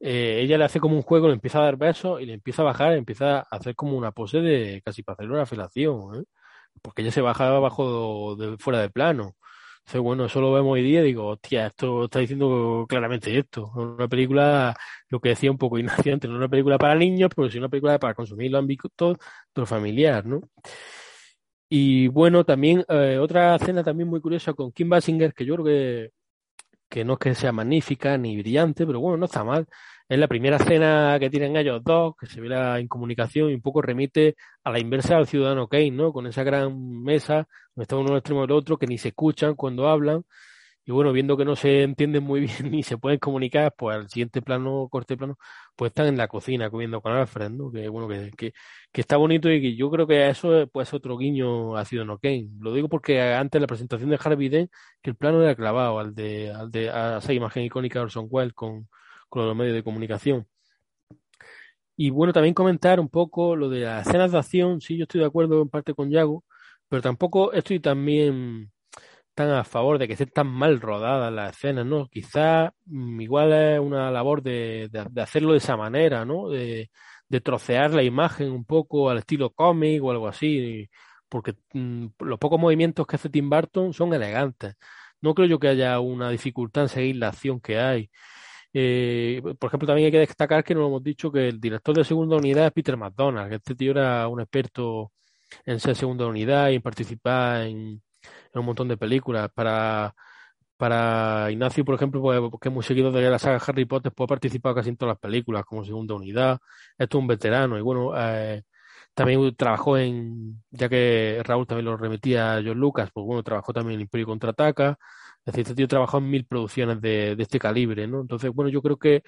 Eh, ella le hace como un juego, le empieza a dar besos y le empieza a bajar, empieza a hacer como una pose de casi para hacerle una felación, ¿eh? porque ella se baja abajo de, fuera de plano. Entonces, bueno, eso lo vemos hoy día y digo, hostia, esto está diciendo claramente esto. Una película, lo que decía un poco Ignacio no una película para niños, pero sí una película para consumir los ámbitos de lo familiar, ¿no? Y bueno, también eh, otra escena también muy curiosa con Kim Basinger, que yo creo que, que no es que sea magnífica ni brillante, pero bueno, no está mal. Es la primera escena que tienen ellos dos, que se ve la incomunicación y un poco remite a la inversa del Ciudadano Kane, ¿no? Con esa gran mesa, donde está uno al extremo del otro, que ni se escuchan cuando hablan y bueno, viendo que no se entienden muy bien ni se pueden comunicar, pues al siguiente plano, corte plano, pues están en la cocina comiendo con Alfred, ¿no? Que bueno, que, que, que está bonito y que yo creo que eso pues otro guiño ha sido no Kane. Lo digo porque antes de la presentación de Harvey Dent, que el plano era clavado al de, al de a esa imagen icónica de Orson Welles con, con los medios de comunicación. Y bueno, también comentar un poco lo de las escenas de acción, sí, yo estoy de acuerdo en parte con Yago, pero tampoco estoy también tan a favor de que estén tan mal rodadas las escenas, ¿no? Quizás mm, igual es una labor de, de, hacerlo de esa manera, ¿no? De, de, trocear la imagen un poco al estilo cómic o algo así, porque mm, los pocos movimientos que hace Tim Burton son elegantes. No creo yo que haya una dificultad en seguir la acción que hay. Eh, por ejemplo, también hay que destacar que nos hemos dicho que el director de segunda unidad es Peter McDonald, que este tío era un experto en ser segunda unidad y en participar en, en un montón de películas. Para, para Ignacio, por ejemplo, pues, que es muy seguido de la saga Harry Potter, pues ha participado casi en todas las películas como segunda unidad. Esto es un veterano y bueno, eh, también trabajó en, ya que Raúl también lo remitía a John Lucas, pues bueno, trabajó también en Imperio Contraataca. Es decir, este tío trabajó en mil producciones de, este calibre, ¿no? Entonces, bueno, yo creo que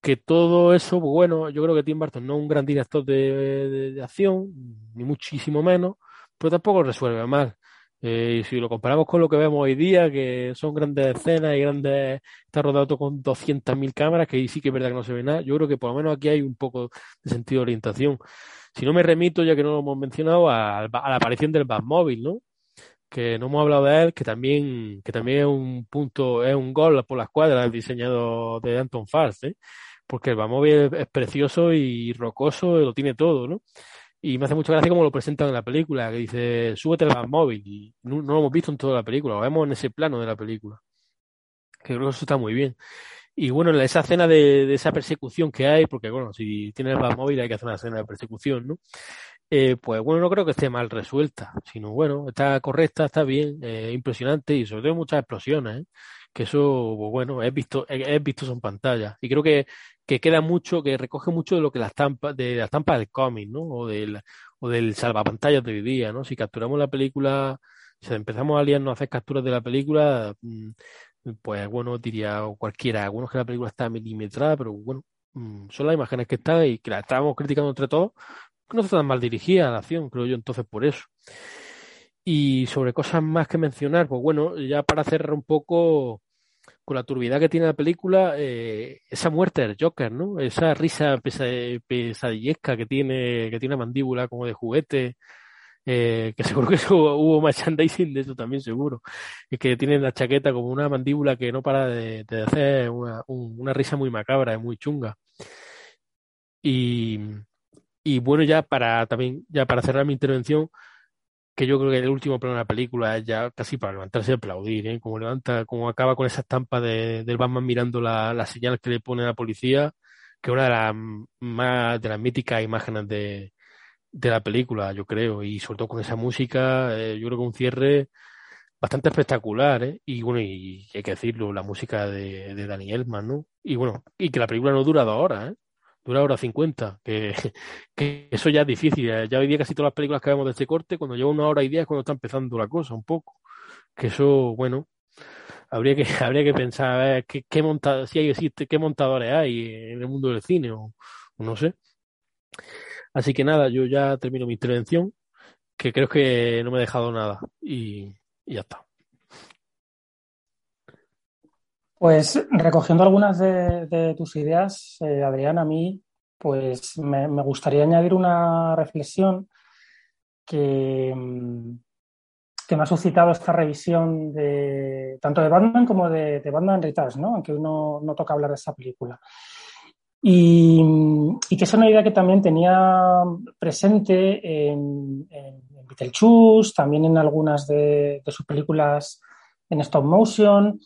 que todo eso, pues bueno, yo creo que Tim Burton no es un gran director de, de, de acción, ni muchísimo menos, pero tampoco resuelve mal. Eh, y si lo comparamos con lo que vemos hoy día, que son grandes escenas y grandes, está rodado con 200.000 cámaras, que ahí sí que es verdad que no se ve nada, yo creo que por lo menos aquí hay un poco de sentido de orientación. Si no me remito, ya que no lo hemos mencionado, a, a la aparición del Batmóvil, ¿no? Que no hemos hablado de él, que también, que también es un punto, es un gol por la escuadra del diseñado de Anton Fars, ¿eh? Porque el Batmóvil es, precioso y rocoso, lo tiene todo, ¿no? Y me hace mucha gracia como lo presentan en la película, que dice, súbete al móvil. Y no, lo hemos visto en toda la película, lo vemos en ese plano de la película. Que creo que eso está muy bien. Y bueno, en esa escena de, esa persecución que hay, porque bueno, si tienes el móvil hay que hacer una escena de persecución, ¿no? Eh, pues bueno, no creo que esté mal resuelta, sino bueno, está correcta, está bien, eh, impresionante y sobre todo muchas explosiones, ¿eh? que eso, pues bueno, es visto, es visto en pantalla. Y creo que que queda mucho, que recoge mucho de lo que la estampa, de la estampa del cómic, ¿no? O del, o del salvapantallas de hoy día, ¿no? Si capturamos la película, si empezamos a liarnos a hacer capturas de la película, mm, pues bueno, diría cualquiera, algunos que la película está milimetrada, pero bueno, mm, son las imágenes que están y que la estábamos criticando entre todos, no está tan mal dirigida la acción, creo yo, entonces por eso. Y sobre cosas más que mencionar, pues bueno, ya para cerrar un poco, con la turbidez que tiene la película, eh, esa muerte del Joker, ¿no? Esa risa pesadillesca que tiene, que tiene una mandíbula como de juguete, eh, que seguro que hubo merchandising de eso también, seguro. Es que tiene la chaqueta como una mandíbula que no para de, hacer una, una, risa muy macabra, muy chunga. Y, y bueno, ya para también, ya para cerrar mi intervención, que yo creo que el último plano de la película es ya casi para levantarse y aplaudir, ¿eh? Como levanta, como acaba con esa estampa de, del Batman mirando la, la señal que le pone a la policía, que es una de las más, de las míticas imágenes de, de la película, yo creo, y sobre todo con esa música, eh, yo creo que un cierre bastante espectacular, ¿eh? Y bueno, y hay que decirlo, la música de, de Elfman, ¿no? Y bueno, y que la película no dura dos horas, ¿eh? Dura hora 50, que, que eso ya es difícil. ¿eh? Ya hoy día casi todas las películas que vemos de este corte, cuando lleva una hora y diez es cuando está empezando la cosa, un poco. Que eso, bueno, habría que, habría que pensar a ver qué, qué monta, si hay, existe, qué montadores hay en el mundo del cine, o, no sé. Así que nada, yo ya termino mi intervención, que creo que no me he dejado nada, y, y ya está. Pues recogiendo algunas de, tus ideas, eh, Adrián, a mí pues me, gustaría añadir una reflexión que, mm, que, me ha suscitado esta revisión de tanto de Batman como de, de Batman Returns, ¿no? aunque uno no toca hablar de esa película. Y, que es una idea que también tenía presente en, en, Beetlejuice, también en algunas de sus películas en stop motion,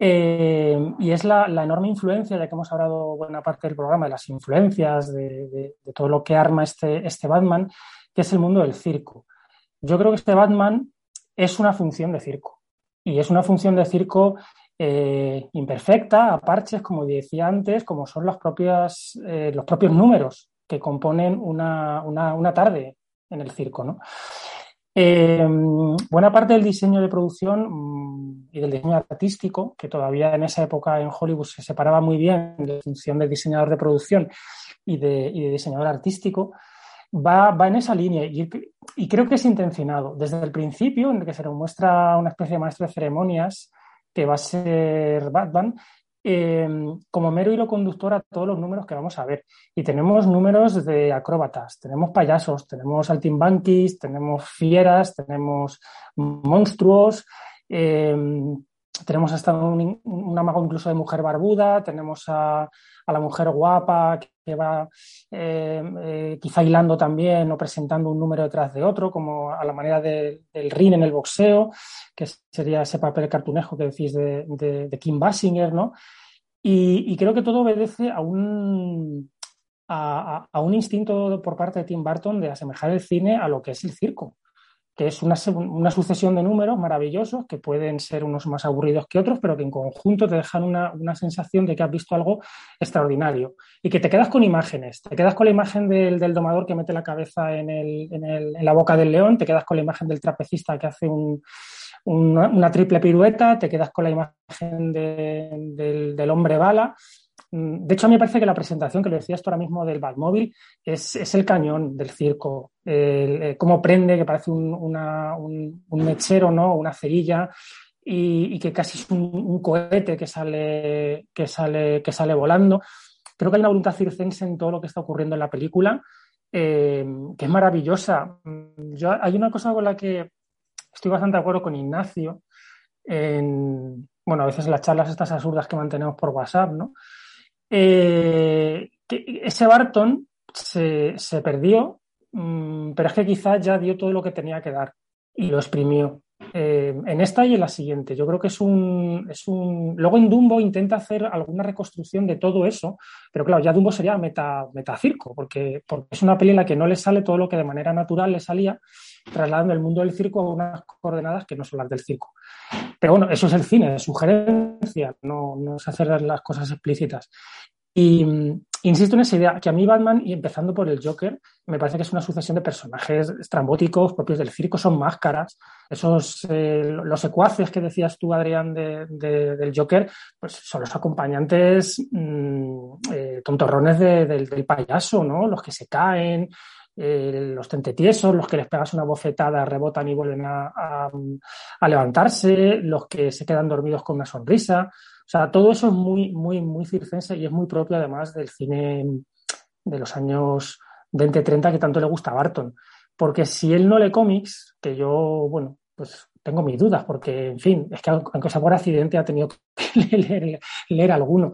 eh, y es la, enorme influencia, ya que hemos hablado buena parte del programa de las influencias, de, todo lo que arma este, este, Batman, que es el mundo del circo. Yo creo que este Batman es una función de circo. Y es una función de circo eh, imperfecta, a parches, como decía antes, como son las propias, eh, los propios números que componen una, una, una tarde en el circo. ¿no? Eh, buena parte del diseño de producción mm, y del diseño artístico, que todavía en esa época en Hollywood se separaba muy bien de función de diseñador de producción y de, diseñador artístico, va, en esa línea y, creo que es intencionado. Desde el principio, en el que se nos muestra una especie de maestro de ceremonias que va a ser Batman, Em, como mero hilo conductor a todos los números que vamos a ver. Y tenemos números de acróbatas, tenemos payasos, tenemos saltimbanquis, tenemos fieras, tenemos monstruos, em, tenemos hasta un, amago incluso de mujer barbuda, tenemos a, la mujer guapa va em, eh, quizá hilando también o presentando un número detrás de otro, como a la manera del ring en el boxeo, que sería ese papel cartunejo que decís de, de Kim Basinger, ¿no? Y, creo que todo obedece a un, a, un instinto por parte de Tim Burton de asemejar el cine a lo que es el circo, que es una, una, sucesión de números maravillosos que pueden ser unos más aburridos que otros, pero que en conjunto te dejan una, una sensación de que has visto algo extraordinario y que te quedas con imágenes. Te quedas con la imagen del, del domador que mete la cabeza en, el, en, la boca del león, te quedas con la imagen del trapecista que hace un una, triple pirueta, te quedas con la imagen del, hombre bala de hecho, a mí me parece que la presentación que le decías tú ahora mismo del Batmóvil es, es el cañón del circo. El, cómo prende, que parece un, un, mechero, ¿no? Una cerilla. Y, y que casi es un, cohete que sale, que, sale, que sale volando. Creo que hay una voluntad circense en todo lo que está ocurriendo en la película, eh, que es maravillosa. Mm, yo, hay una cosa con la que estoy bastante de acuerdo con Ignacio, en, bueno, a veces las charlas estas absurdas que mantenemos por WhatsApp, ¿no? Eh, ese Barton se, perdió, mm, pero es que quizás ya dio todo lo que tenía que dar y lo exprimió. Eh, en esta y en la siguiente. Yo creo que es un, es un. Luego en Dumbo intenta hacer alguna reconstrucción de todo eso, pero claro, ya Dumbo sería meta, metacirco, porque, porque es una peli en la que no le sale todo lo que de manera natural le salía, trasladando el mundo del circo a unas coordenadas que no son las del circo. Pero bueno, eso es el cine, es sugerencia, no, no es hacer las cosas explícitas. Y insisto en esa idea, que a mí Batman, y empezando por el Joker, me parece que es una sucesión de personajes estrambóticos propios del circo, son máscaras. Esos, eh, los secuaces que decías tú, Adrián, de, del Joker, pues son los acompañantes mm, eh, tontorrones del, payaso, ¿no? Los que se caen, eh, los tentetiesos, los que les pegas una bofetada, rebotan y vuelven a levantarse, los que se quedan dormidos con una sonrisa. O sea, todo eso es muy, muy, muy circense y es muy propio además del cine de los años 20-30 que tanto le gusta a Barton. Porque si él no lee cómics, que yo, bueno, pues tengo mis dudas, porque, en fin, es que aunque sea por accidente ha tenido que leer, alguno.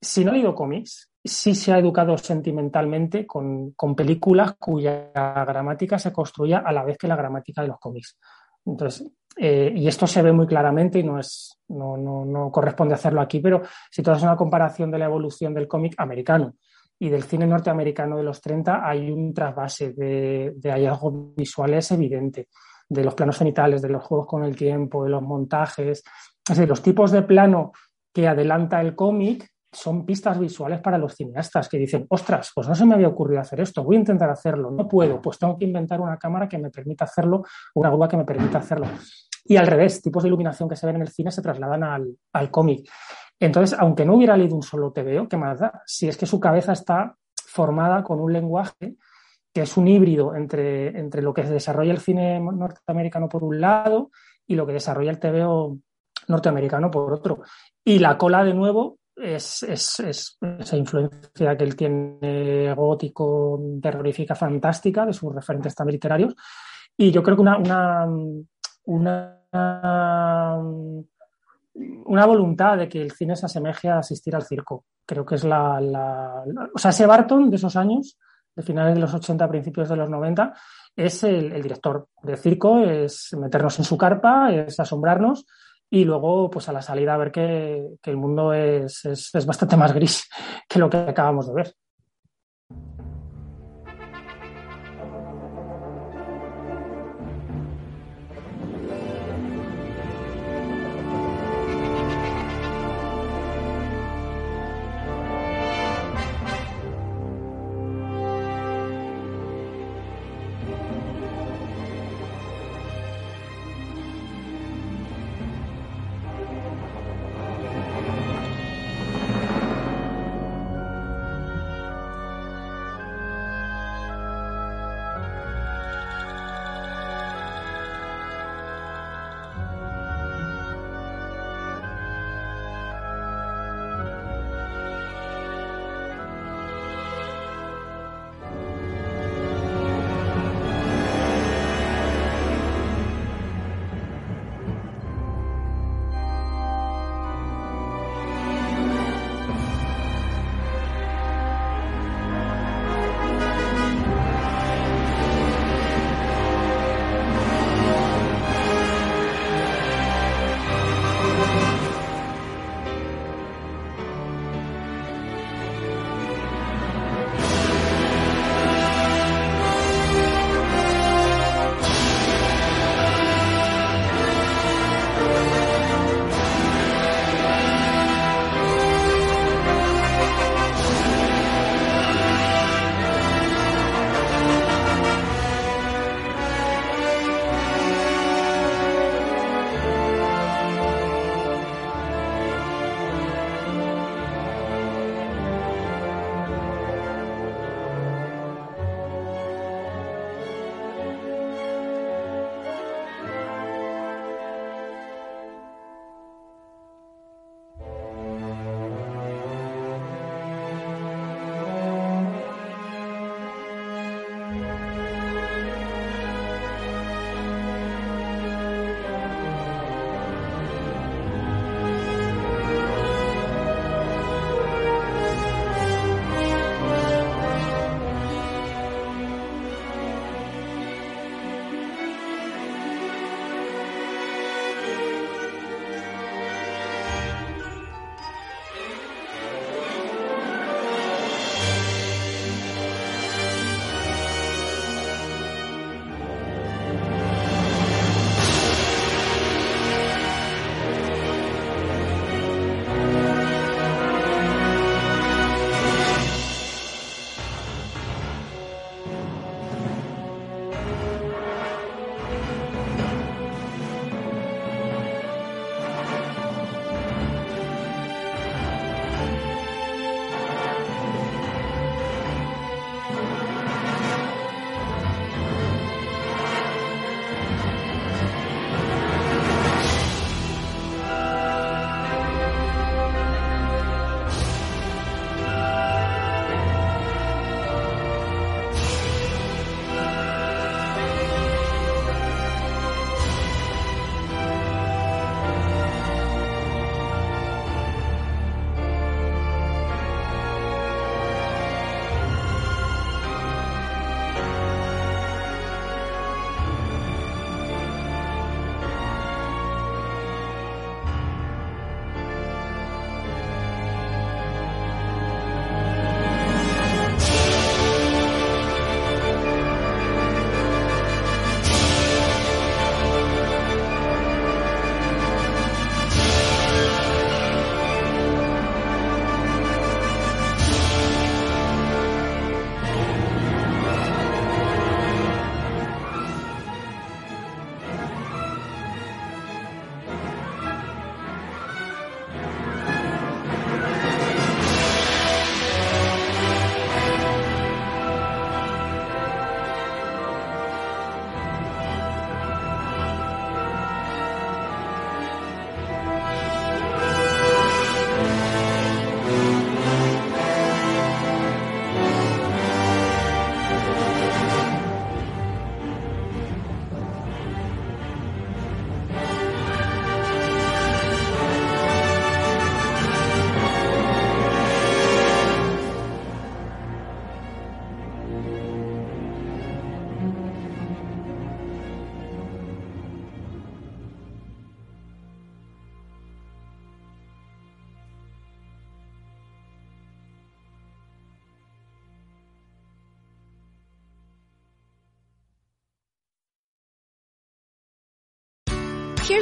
Si no ha leído cómics, sí se ha educado sentimentalmente con, con, películas cuya gramática se construya a la vez que la gramática de los cómics. Entonces, eh, y esto se ve muy claramente y no, es, no, no, no corresponde hacerlo aquí, pero si tú haces una comparación de la evolución del cómic americano y del cine norteamericano de los 30, hay un trasvase de, de hallazgos visuales evidente, de los planos genitales, de los juegos con el tiempo, de los montajes, es decir, los tipos de plano que adelanta el cómic son pistas visuales para los cineastas que dicen, ostras, pues no se me había ocurrido hacer esto, voy a intentar hacerlo, no puedo, pues tengo que inventar una cámara que me permita hacerlo, una grúa que me permita hacerlo. Y al revés, tipos de iluminación que se ven en el cine se trasladan al, al cómic. Entonces, aunque no hubiera leído un solo TVO, ¿qué más da? Si es que su cabeza está formada con un lenguaje que es un híbrido entre, entre lo que desarrolla el cine norteamericano por un lado y lo que desarrolla el TVO norteamericano por otro. Y la cola, de nuevo, es, es, es, esa influencia que él tiene gótico, terrorífica, fantástica de sus referentes también literarios. Y yo creo que una, una, una, una voluntad de que el cine se asemeje a asistir al circo. Creo que es la, la, O sea, ese Barton de esos años, de finales de los 80, principios de los 90, es el, el director del circo, es meternos en su carpa, es asombrarnos y luego pues a la salida ver que, que el mundo es, es bastante más gris que lo que acabamos de ver.